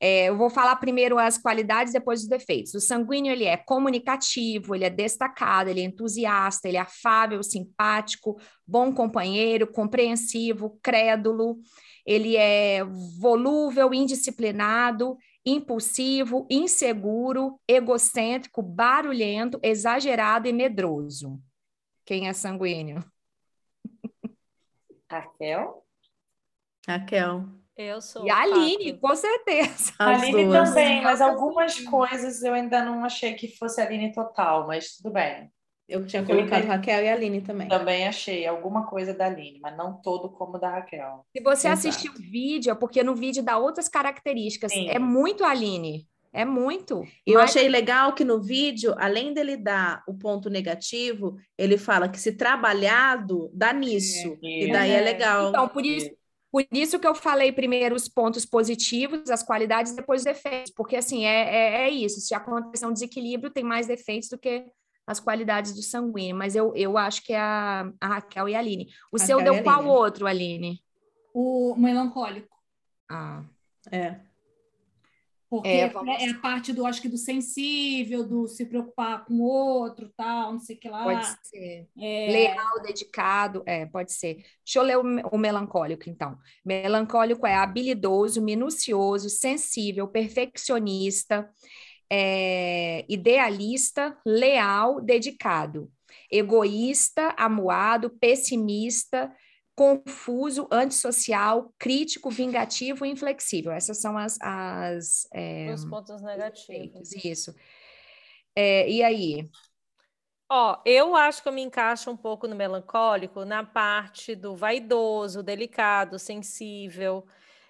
É, eu vou falar primeiro as qualidades, depois os defeitos. O sanguíneo ele é comunicativo, ele é destacado, ele é entusiasta, ele é afável, simpático, bom companheiro, compreensivo, crédulo. Ele é volúvel, indisciplinado, impulsivo, inseguro, egocêntrico, barulhento, exagerado e medroso. Quem é sanguíneo? Raquel? Raquel. Eu sou. E a Aline, fato. com certeza. A Aline duas. também, mas algumas coisas eu ainda não achei que fosse a Aline total, mas tudo bem. Eu tinha Eu colocado entendi. Raquel e Aline também. Também achei alguma coisa da Aline, mas não todo como da Raquel. Se você Exato. assistir o vídeo, é porque no vídeo dá outras características. Sim. É muito Aline. É muito. Eu Mas- achei legal que no vídeo, além dele dar o ponto negativo, ele fala que se trabalhado, dá nisso. E daí é É. legal. Então, por isso, por isso que eu falei primeiro os pontos positivos, as qualidades, depois os defeitos. Porque, assim, é, é, é isso. Se acontecer um desequilíbrio, tem mais defeitos do que as qualidades do sanguíneo. Mas eu, eu acho que é a, a Raquel e a Aline. O Raquel seu e deu qual outro, Aline? O melancólico. Ah, É. Porque É, é, vamos- é a parte do, acho que do sensível, do se preocupar com o outro, tal, não sei o que lá. pode ser. É, Leal, dedicado, é, pode ser. Deixa eu ler o, o melancólico, então. Melancólico é habilidoso, minucioso, sensível, perfeccionista, é, idealista, leal, dedicado, egoísta, amuado, pessimista, confuso, antissocial, crítico, vingativo e inflexível. Essas são as, as é, Os pontos negativos. isso. É, e aí? Ó, eu acho que eu me encaixo um pouco no melancólico na parte do vaidoso, delicado, sensível,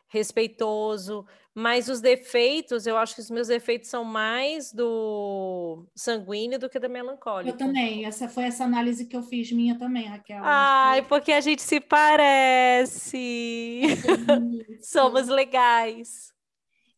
respeitoso, mas os defeitos, eu acho que os meus defeitos são mais do sanguíneo do que do melancólico. eu também. Essa foi essa análise que eu fiz minha também, Raquel. Ai, porque a gente se parece. Somos legais.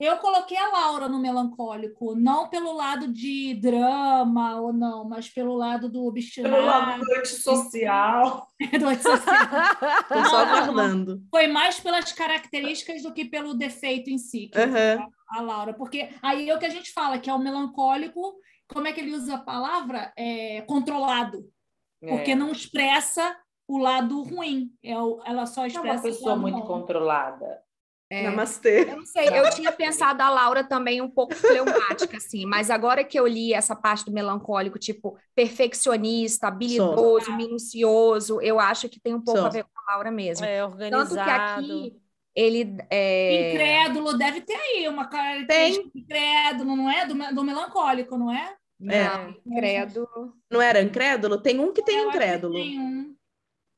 Eu coloquei a Laura no melancólico, não pelo lado de drama ou não, mas pelo lado do obstinado, Pelo lado do antissocial. do antissocial. Tô só aguardando. Foi mais pelas características do que pelo defeito em si, que eu Aham. a Laura, porque aí é o que a gente fala, que é o melancólico, como é que ele usa a palavra? É, controlado, porque É. não expressa o lado ruim, é o- ela só É expressa uma o pessoa lado muito bom. controlada. É, Namastê. Eu não sei, eu tinha pensado a Laura também um pouco fleumática, assim, mas agora que eu li essa parte do melancólico, tipo, perfeccionista, habilidoso, minucioso, eu acho que tem um pouco Sou. a ver com a Laura mesmo. É Tanto organizado. que aqui ele é, Incrédulo, deve ter aí uma característica de incrédulo, não é? Do, do melancólico, não é? não, credo. Não era incrédulo? Tem um que tem Eu acho que incrédulo. tem um.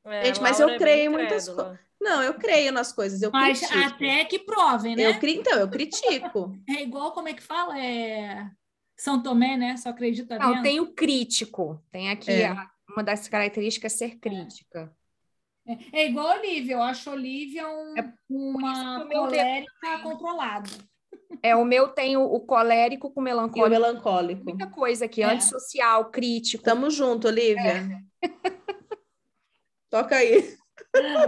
É, Gente, mas Laura eu é creio em muitas incrédula. Não, eu creio nas coisas, eu Mas critico. até que provem, né? Eu. Então, eu critico. É igual, como é que fala? É... São Tomé, né? Só acredita Não, vendo. tem o crítico, tem aqui É. a- uma das características ser crítica. É, é igual a Olivia. Eu acho a Olivia um- É uma que o meu colérica controlada. É, o meu tem o, o colérico com E o melancólico. melancólico. Muita coisa aqui, É. antissocial, crítico. Tamo junto, Olivia. Toca aí.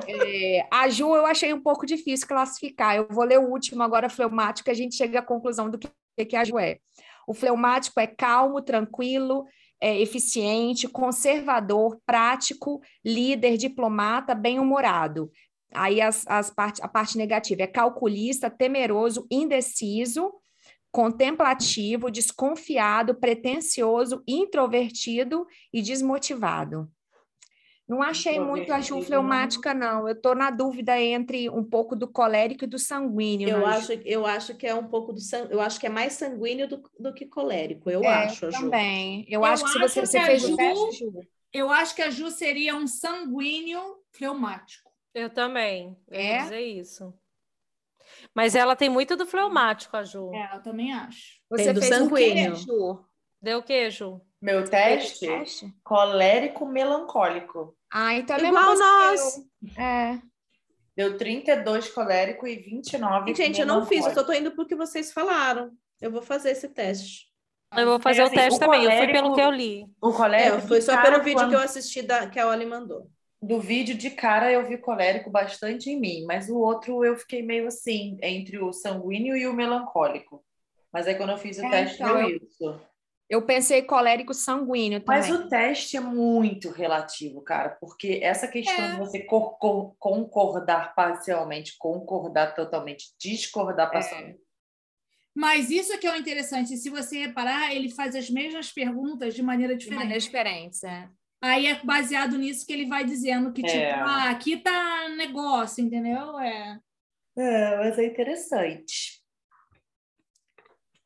É, a Ju eu achei um pouco difícil classificar. Eu vou ler o último agora, fleumático, e a gente chega à conclusão do que, que a Ju é. O fleumático é calmo, tranquilo, é, eficiente, conservador, prático, líder, diplomata, bem-humorado. Aí as, as parte, a parte negativa é calculista, temeroso, indeciso, contemplativo, desconfiado, pretensioso, introvertido e desmotivado. Não achei muito a Ju fleumática, não. Eu estou na dúvida entre um pouco do colérico e do sanguíneo. Eu mas... acho, eu acho que é um pouco do sang... eu acho que é mais sanguíneo do, do que colérico. Eu É, acho, também. Eu, Eu acho que se você, você fez Ju- o teste, Ju. Eu acho que a Ju seria um sanguíneo fleumático. Eu também. Eu É? dizer isso. Mas ela tem muito do fleumático, a Ju. É, eu também acho. Você Tem do fez sanguíneo. o quê, Ju? Deu o quê, Ju? Meu teste, Teste? colérico melancólico. Ah, então é Igual nós. É. Deu 32 colérico e 29 E, gente, eu não fiz, eu só tô indo porque vocês falaram. Eu vou fazer esse teste. Eu vou fazer É o assim, teste o também. Eu fui colérico- pelo que eu li. O É, colérico foi de só pelo vídeo quando- que eu assisti da, que a Oli mandou. Do vídeo de cara eu vi colérico bastante em mim, mas o outro eu fiquei meio assim, entre o sanguíneo e o melancólico. Mas aí quando eu fiz o É, teste então, deu eu- isso. Eu pensei colérico sanguíneo também. Mas o teste é muito relativo, cara, porque essa questão É. de você cor- cor- concordar parcialmente, concordar totalmente, discordar parcialmente. Mas isso que é o interessante. Se você reparar, ele faz as mesmas perguntas de maneira de diferente. maneiras diferentes, é. Aí é baseado nisso que ele vai dizendo que, tipo, É. ah, aqui tá negócio, entendeu? É. É, mas é interessante.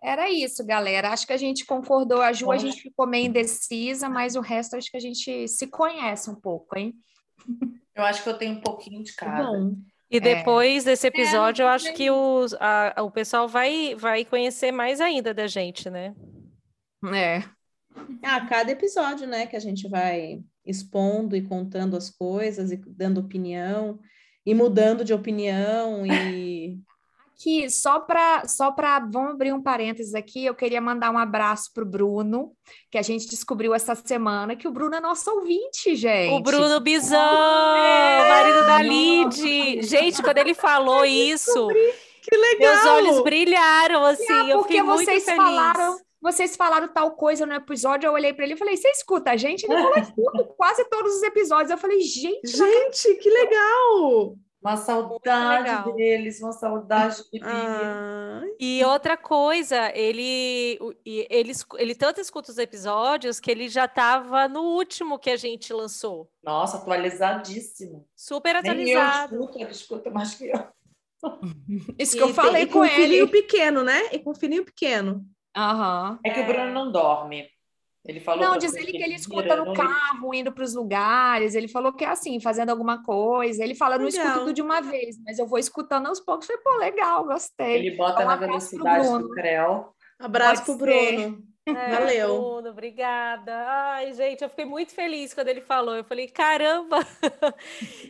Era isso, galera. Acho que a gente concordou. A Ju, a gente ficou meio indecisa, mas o resto acho que a gente se conhece um pouco, hein? Eu acho que eu tenho um pouquinho de cada. Bom, E depois desse episódio, eu acho que os, a- o pessoal vai, vai conhecer mais ainda da gente, né? É. ah, cada episódio, né, que a gente vai expondo e contando as coisas e dando opinião e mudando de opinião e Aqui, só para só para vamos abrir um parênteses aqui, eu queria mandar um abraço pro Bruno, que a gente descobriu essa semana que o Bruno é nosso ouvinte, gente. O Bruno Bizão, marido da Lid. Gente, quando ele falou isso, que legal! meus olhos brilharam, assim. Ah, eu porque fiquei muito vocês feliz. falaram, vocês falaram tal coisa no episódio, eu olhei para ele e falei: "Você escuta a gente?" Ele falou: "Escuto quase todos os episódios". Eu falei: "Gente, Gente, que legal! Uma saudade deles, uma saudade de Ah, E outra coisa, ele, o- e ele, ele tanto escuta os episódios que ele já estava no último que a gente lançou. Nossa, atualizadíssimo. Super Nem eu atualizado. escuto, ele escuta mais que eu. isso e que eu falei e com, um ele". filhinho pequeno, né? E com um filhinho pequeno. Aham. É que o Bruno não dorme. Ele falou Não, diz ele que ele escuta no carro, indo para os lugares. Ele falou que é assim, fazendo alguma coisa. Ele fala, não escuto Legal. tudo de uma vez, mas eu vou escutando aos poucos. Falei, pô, legal, gostei. Ele bota Um na velocidade do Creu. Abraço pro ser. Bruno. É, Valeu. Bruno, obrigada. Ai, gente, eu fiquei muito feliz quando ele falou. Eu falei, caramba!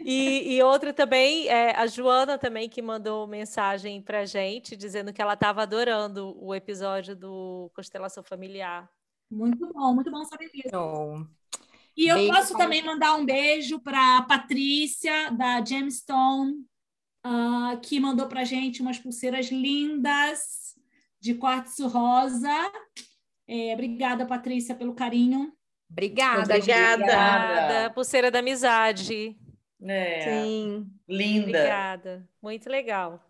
E, e outra também, é, a Joana também, que mandou mensagem pra gente, dizendo que ela estava adorando o episódio do Constelação Familiar. Muito bom, muito bom saber disso. E eu Beijo, posso também mandar um beijo para a Patrícia, da Gemstone, ah, que mandou para gente umas pulseiras lindas de quartzo rosa. É, obrigada, Patrícia, pelo carinho. obrigada, Obrigada. Obrigada. Pulseira da amizade. É, Sim. linda. Obrigada. Muito legal.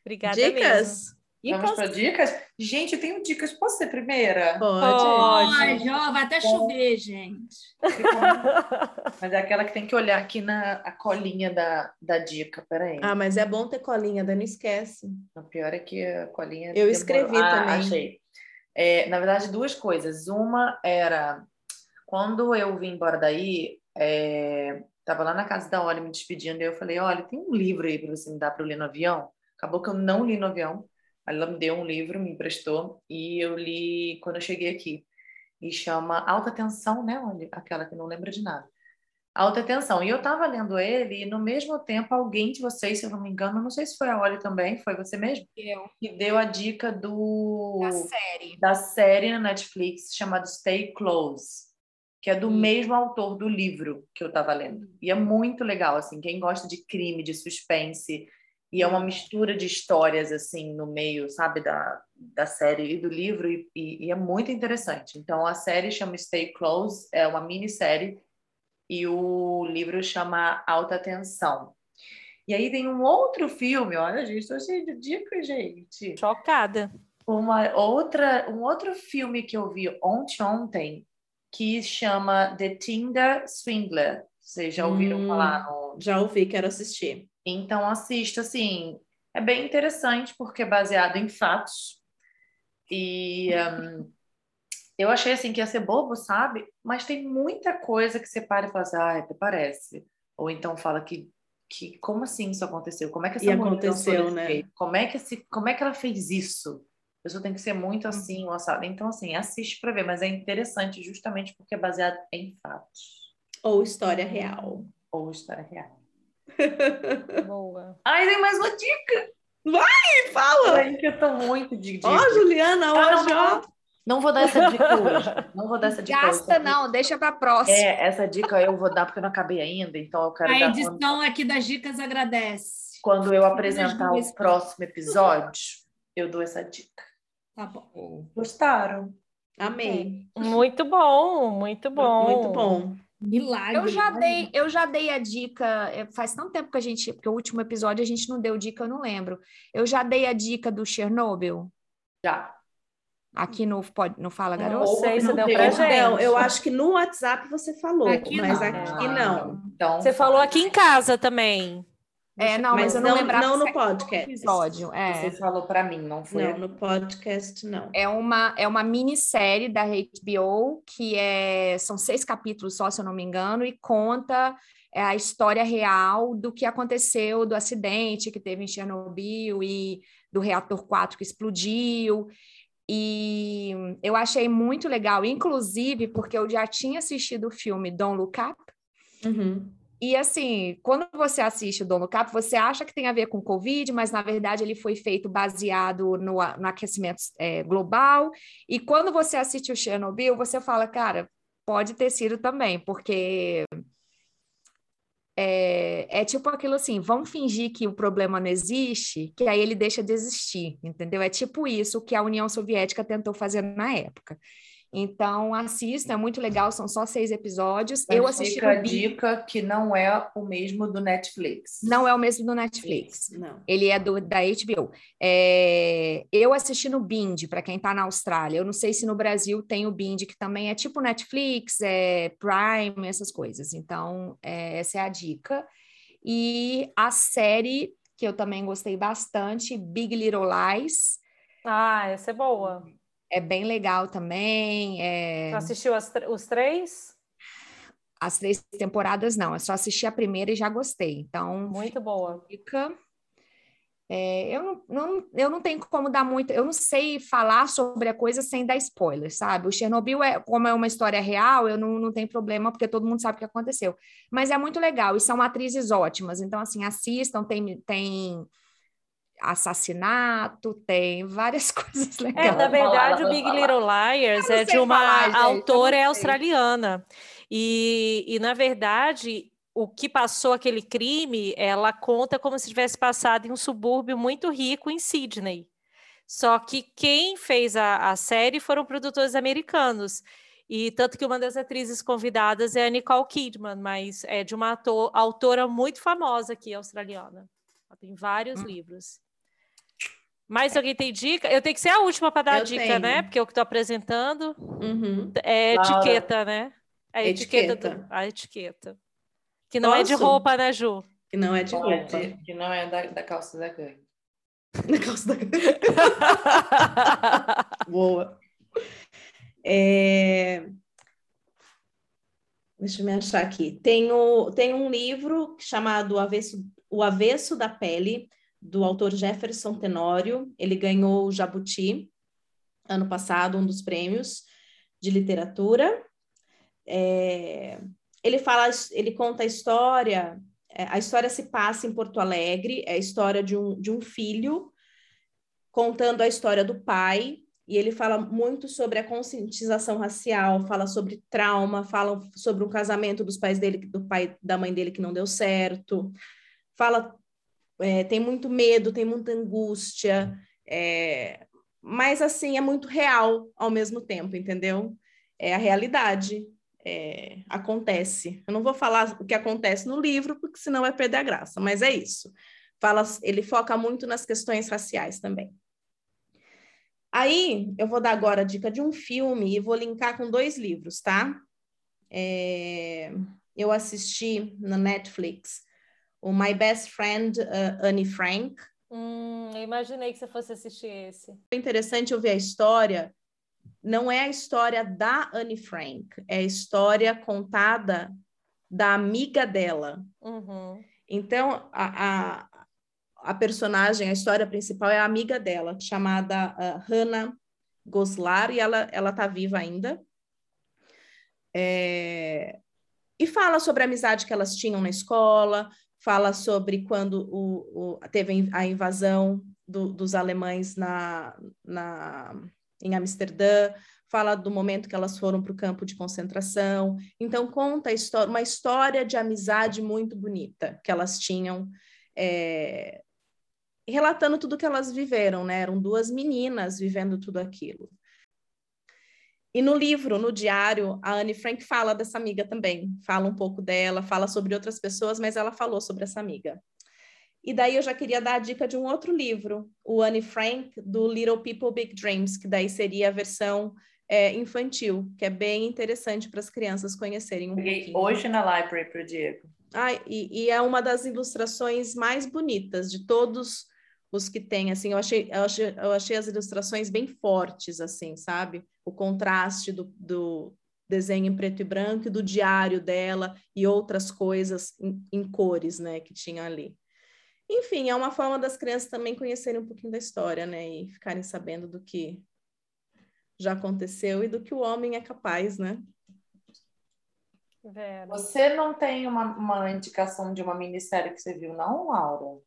Obrigada mesmo. Dicas? Vamos para dicas? Gente, eu tenho dicas. Posso ser primeira? Pode. Pode. Pode, ó, vai até chover, gente. Mas é aquela que tem que olhar aqui na a colinha da, da dica. Peraí. Ah, mas é bom ter colinha, daí não esquece. O pior é que a colinha. Eu demorou. escrevi Ah, também. Achei. É, na verdade, duas coisas. Uma era quando eu vim embora daí, é, tava lá na casa da Olha me despedindo, e eu falei: Olha, tem um livro aí para você me dar para eu ler no avião. Acabou que eu não li no avião. Ela me deu um livro, me emprestou, e eu li quando eu cheguei aqui. E chama Alta Tensão, né? Aquela que não lembra de nada. Alta Tensão. E eu estava lendo ele, e no mesmo tempo, alguém de vocês, se eu não me engano, não sei se foi a Olha também, foi você mesmo? Eu, que deu a dica do da série. da série na Netflix chamada Stay Close, que é do Isso. mesmo autor do livro que eu estava lendo. E é muito legal, assim, quem gosta de crime, de suspense E é uma mistura de histórias, assim, no meio, sabe, da, da série e do livro, e, e, e é muito interessante. Então, a série chama Stay Close, é uma minissérie, e o livro chama Alta Tensão. E aí tem um outro filme, olha, gente, estou cheio de dicas, gente. Chocada. Uma outra, um outro filme que eu vi ontem, ontem que chama The Tinder Swindler. Vocês já ouviram Hum. falar no... Já ouvi, quero assistir. Então assista, assim, é bem interessante porque é baseado em fatos. E hum, eu achei assim que ia ser bobo, sabe? Mas tem muita coisa que você para e fala assim, ah, até parece. Ou então fala que, que como assim isso aconteceu? Como é que essa E mulher aconteceu, né? Como é que esse, como é que ela fez isso? A pessoa tem que ser muito assim, sabe? Então, assim, assiste para ver, mas é interessante justamente porque é baseado em fatos Ou história real. ou história real. Boa. Ai, tem mais uma dica! Ih, Fala! Ai, que eu tô muito de dica. Ó, Juliana, Ah, hoje, ó. Não vou dar essa dica hoje. Não vou dar essa dica hoje. Gasta não, deixa para próxima. É, essa dica eu vou dar porque eu não acabei ainda, então eu quero A dar edição aqui das dicas agradece. quando eu apresentar o próximo episódio, eu dou essa dica. Tá bom. Gostaram? Amei. Muito bom, muito bom. Muito bom. Milagre. Eu já dei, eu já dei a dica, é, faz tanto tempo que a gente, porque o último episódio a gente não deu dica, eu não lembro. Eu já dei a dica do Chernobyl Já. aqui no Pod- no Fala Não Garoto. sei se não deu pra Não, gente. eu acho que no WhatsApp você falou, Aqui mas não. aqui não. Então, Você falou aqui em casa também. É, não, mas, Mas eu não, não, lembrava não no podcast. episódio. É. Você falou para mim, não foi? Não, no podcast não. É uma, é uma minissérie da HBO que é, são seis capítulos só, se eu não me engano, e conta é, a história real do que aconteceu, do acidente que teve em Chernobyl e do reator 4 que explodiu. E eu achei muito legal, inclusive porque eu já tinha assistido o filme Don't Look Up, Uhum. E assim, quando você assiste o Dono Cap, você acha que tem a ver com Covid, mas na verdade ele foi feito baseado no, no aquecimento é, global. E quando você assiste o Chernobyl, você fala, cara, pode ter sido também, porque é, é tipo aquilo assim, vamos fingir que o problema não existe, que aí ele deixa de existir, entendeu? É tipo isso que a União Soviética tentou fazer na época. Então, assista, é muito legal, são só seis episódios. Eu Mas assisti fica a dica que não é o mesmo do Netflix. Não é o mesmo do Netflix. Não. Ele é do, da HBO. É, eu assisti no Bind, para quem está na Austrália. Eu não sei se no Brasil tem o Bind, que também é tipo Netflix, é Prime, essas coisas. Então, é, essa é a dica. E a série, que eu também gostei bastante, Big Little Lies, Ah, essa é boa. É bem legal também. é- Você assistiu as os três? As três temporadas, não. Eu só assisti a primeira e já gostei. Então, Muito boa. dica. É, eu, não, não, eu não tenho como dar muito, eu não sei falar sobre a coisa sem dar spoiler, sabe? O Chernobyl, é, como é uma história real, eu não, não tenho problema, porque todo mundo sabe o que aconteceu. Mas é muito legal, e são atrizes ótimas, então, assim, assistam, tem, tem assassinato, tem várias coisas É, legais. na Vai falar, verdade, ela o Big falar. Little Liars não é de uma falar, autora australiana. E, e, na verdade, o que passou aquele crime, ela conta como se tivesse passado em um subúrbio muito rico em Sydney. Só que quem fez a, a série foram produtores americanos. E tanto que uma das atrizes convidadas é a Nicole Kidman, mas é de uma ator- autora muito famosa aqui, australiana. Ela tem vários Hum. livros. Mais alguém tem dica? Eu tenho que ser a última para dar Eu dica, né? tenho. Porque eu que estou apresentando Uhum. é Laura. etiqueta, né? É a etiqueta. do- Etiqueta. a etiqueta. Que não é de Posso? roupa, né, Ju? Que não é de Não é roupa. de- que não é da, da calça da gangue. Na calça da... Boa. É, Deixa eu me achar aqui. Tem, o... Tem um livro chamado Avesso... O Avesso da Pele, do autor Jefferson Tenório. Ele ganhou o Jabuti ano passado, um dos prêmios de literatura. É, Ele fala, ele conta a história. é, A história se passa em Porto Alegre. É a história de um, de um filho contando a história do pai, e ele fala muito sobre a conscientização racial, fala sobre trauma, fala sobre um casamento dos pais dele, do pai da mãe dele que não deu certo, fala é, tem muito medo, tem muita angústia, é, mas assim é muito real ao mesmo tempo, entendeu? É a realidade, é, acontece. Eu não vou falar o que acontece no livro, porque senão vai perder a graça, mas é isso. Fala, ele foca muito nas questões raciais também. Aí eu vou dar agora a dica de um filme e vou linkar com dois livros, tá? É, eu assisti na Netflix o My Best Friend, uh, Annie Frank. Hum, eu imaginei que você fosse assistir esse. É interessante ouvir a história. Não é a história da Annie Frank, é a história contada da amiga dela. Uhum. Então, a, a, a, personagem, a história principal é a amiga dela, chamada uh, Hannah Goslar, e ela está viva ainda. É... E fala sobre a amizade que elas tinham na escola, fala sobre quando o, o teve a invasão do, dos alemães na, na, em Amsterdã, fala do momento que elas foram para o campo de concentração. Então, conta história, uma história de amizade muito bonita que elas tinham, é, relatando tudo que elas viveram, né? Eram duas meninas vivendo tudo aquilo. E no livro, no diário, a Anne Frank fala dessa amiga também, fala um pouco dela, fala sobre outras pessoas, mas ela falou sobre essa amiga. E daí eu já queria dar a dica de um outro livro, o Anne Frank, do Little People Big Dreams, que daí seria a versão é, infantil, que é bem interessante para as crianças conhecerem um Peguei pouquinho. hoje na library para o Diego. Ah, e, e, é uma das ilustrações mais bonitas de todos os que tem, assim, eu achei, eu achei, eu achei as ilustrações bem fortes, assim, sabe? O contraste do, do desenho em preto e branco e do diário dela e outras coisas em, em cores, né, que tinha ali. Enfim, é uma forma das crianças também conhecerem um pouquinho da história, né, e ficarem sabendo do que já aconteceu e do que o homem é capaz, né? Vera. Você não tem uma, uma indicação de uma minissérie que você viu, não, Laura?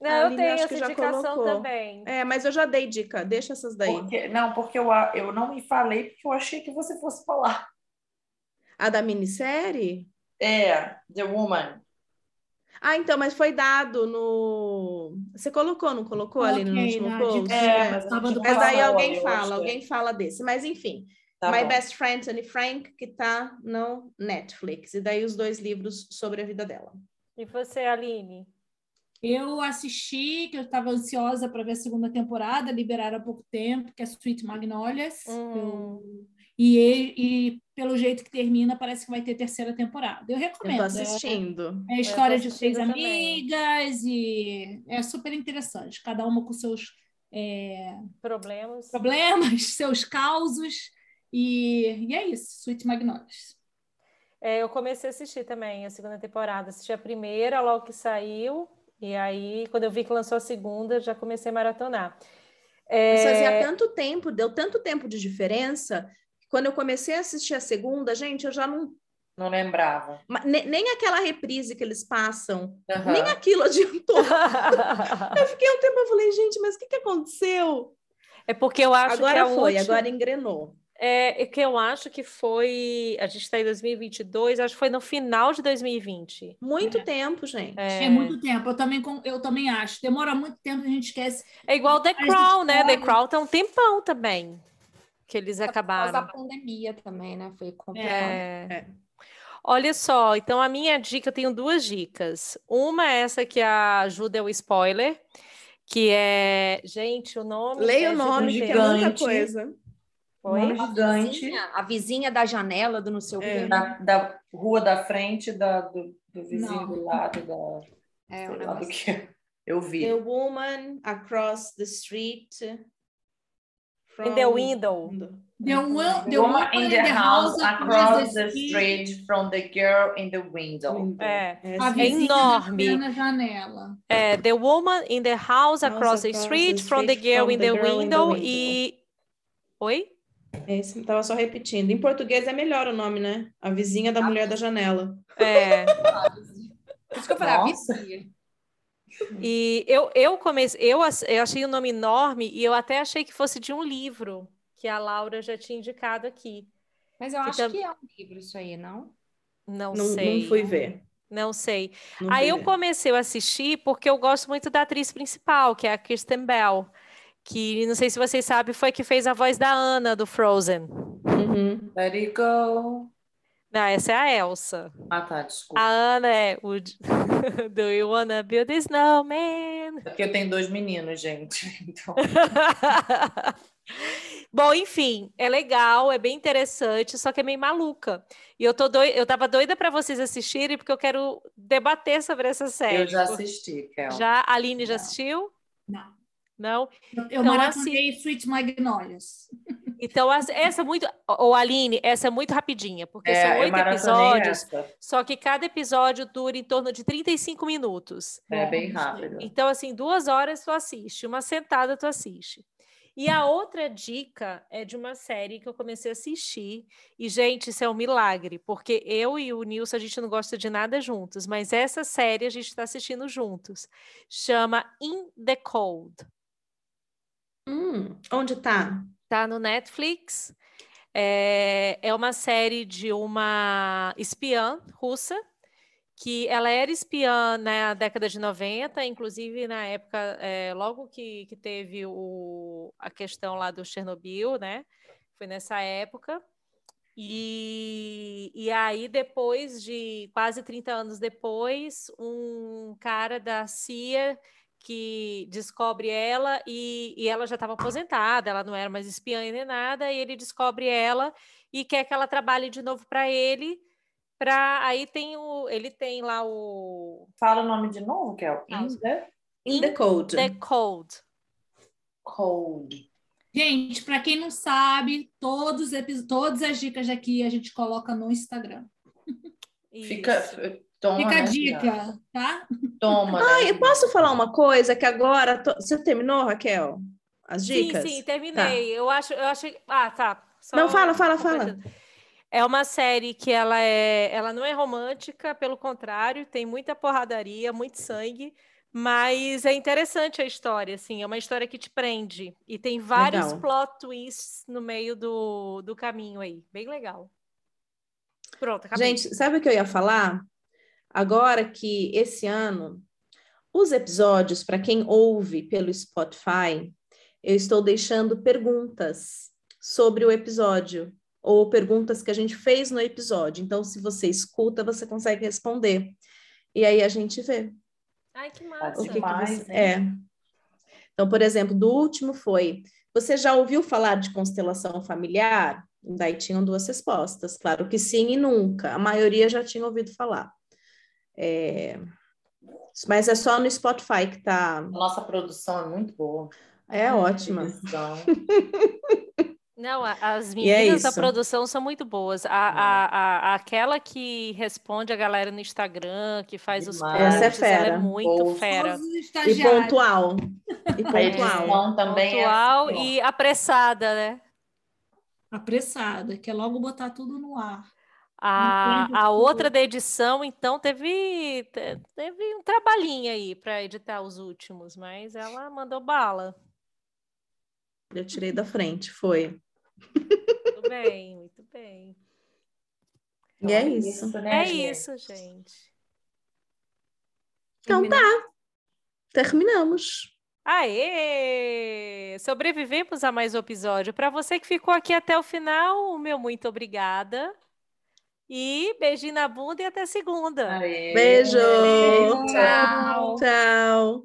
Não, a eu tenho essa indicação colocou. também. É, mas eu já dei dica, deixa essas daí. Porque, não, porque eu, eu não me falei porque eu achei que você fosse falar. A da minissérie? É, The Woman. Ah, então, mas foi dado no. Você colocou, não colocou okay, ali no último post? É, mas, mas aí alguém fala, é. alguém fala desse. Mas enfim, tá My bom. Best Friend, Anne Frank, que tá no Netflix. E daí os dois livros sobre a vida dela. E você, Aline? Eu assisti, que eu estava ansiosa para ver a segunda temporada, liberaram há pouco tempo, que é Sweet Magnolias. Hum. Eu, e, e, pelo jeito que termina, parece que vai ter terceira temporada. Eu recomendo. Eu tô assistindo. É, é a história de três amigas e é super interessante. Cada uma com seus é, problemas. problemas, seus causos. E, e é isso, Sweet Magnolias. É, eu comecei a assistir também a segunda temporada. Assisti a primeira logo que saiu. E aí, quando eu vi que lançou a segunda, já comecei a maratonar. É... Mas fazia tanto tempo, deu tanto tempo de diferença, que quando eu comecei a assistir a segunda, gente, eu já não. Não lembrava. Nem aquela reprise que eles passam, uhum. nem aquilo adiantou. eu fiquei um tempo, eu falei, gente, mas o que, que aconteceu? É porque eu acho agora que Agora foi, última... agora engrenou. É, é que eu acho que foi. A gente está em 2022, acho que foi no final de 2020. Muito é. tempo, gente. É. é. muito tempo. Eu também, eu também acho. Demora muito tempo, a gente esquece. É igual The Crown, né? The Crown tá um tempão também. Que eles acabaram. Por causa da pandemia também, né? Foi complicado. É. é. Olha só, então a minha dica, eu tenho duas dicas. Uma é essa que ajuda o spoiler, que é. Gente, o nome. Leia o nome, que é muita coisa. Foi? Um gigante. Vizinha, a vizinha da janela do não sei o é. Da, da, rua da frente da, do, do vizinho não. do lado da. É, sei lá do que eu vi. The woman across the street. From... In the window. The, one, the woman in the, the house, across the street from the girl in the window. É, é, é enorme. Na janela. É, the woman in the house across, the, street, from the girl, in, the window. E. Oi? Isso, estava só repetindo. Em português é melhor o nome, né? A vizinha da a mulher da janela. É. Por isso que eu falei, Nossa. a vizinha. E eu, eu comecei, eu, eu achei o nome enorme e eu até achei que fosse de um livro que a Laura já tinha indicado aqui. Mas eu acho tam... que é um livro isso aí, não? Não, não sei. Não fui ver. Não sei. Não Aí eu comecei a assistir porque eu gosto muito da atriz principal, que é a Kristen Bell, que não sei se vocês sabem, foi que fez a voz da Anna do Frozen. Uhum. Let it go. Não, essa é a Elsa. Ah, tá, desculpa. A Ana é o Do you wanna build a snowman? É porque eu tenho dois meninos, gente. Então, Bom, enfim, é legal, é bem interessante, só que é meio maluca. E eu tô doi... eu tava doida para vocês assistirem porque eu quero debater sobre essa série. eu já Por- assisti, Kel. Já a Aline já Já. assistiu? Não. Não? Eu, eu Então, maratonei Sweet Magnolias. Então essa é muito, ou Aline, essa é muito rapidinha, porque É, são oito episódios, essa. só que cada episódio dura em torno de 35 minutos. É bem rápido. Então, assim, duas horas tu assiste, uma sentada tu assiste. E a outra dica é de uma série que eu comecei a assistir. E, gente, isso é um milagre, porque eu e o Nilson, a gente não gosta de nada juntos, mas essa série a gente está assistindo juntos. Chama In the Cold. Hum, onde tá? Tá no Netflix. É, é uma série de uma espiã russa, que ela era espiã na década de 90, inclusive na época, é, logo que, que teve o, a questão lá do Chernobyl, né? Foi nessa época. E, e aí, depois de quase 30 anos depois, um cara da CIA que descobre ela e, e ela já estava aposentada, ela não era mais espiã nem nada, e ele descobre ela e quer que ela trabalhe de novo para ele. Para aí tem o, ele tem lá o Fala o nome de novo, Kel. Ah, In the In the Cold. The Cold. Cold. Gente, para quem não sabe, todos, todas as dicas daqui a gente coloca no Instagram. Fica. Toma, Fica né, a Kel? dica, tá? Toma. Ah, né, eu posso falar uma coisa que agora. to- Você terminou, Raquel? As dicas? Sim, sim, terminei. Eu acho, eu achei. Ah, tá. Só Não, fala, fala, fala. É uma série que ela é, ela não é romântica, pelo contrário, tem muita porradaria, muito sangue, mas é interessante a história, assim, é uma história que te prende e tem vários Legal. plot twists no meio do, do caminho aí, bem legal. Pronto, acabei. Gente, sabe o que eu ia falar? Agora que esse ano, os episódios, para quem ouve pelo Spotify, eu estou deixando perguntas sobre o episódio, ou perguntas que a gente fez no episódio. Então, se você escuta, você consegue responder. E aí a gente vê. Ai, que O massa. que, que Demais, você... hein? É. Então, por exemplo, do último foi: você já ouviu falar de constelação familiar? Daí tinham duas respostas, claro que sim e nunca. A maioria já tinha ouvido falar. É, Mas é só no Spotify que tá. A nossa produção é muito boa. É ótima. Edição. Não, as é meninas da isso. produção são muito boas. A, a, a- aquela que responde a galera no Instagram, que faz os Demais. Essa é posts, ela é fera. muito Post. fera. Os E pontual. E pontual. também Pontual é. e apressada, né? Apressada, quer logo botar tudo no ar. A, a outra da edição, então, teve, te- teve um trabalhinho aí para editar os últimos, mas ela mandou bala. Eu tirei da frente, foi. Muito bem, muito bem. E é isso. né, É gente? isso, gente. Então tá. Terminamos. Aê! Sobrevivemos a mais um episódio. Para você que ficou aqui até o final, o meu muito obrigada. E beijinho na bunda e até segunda. Aê. Beijo. Tchau. Tchau.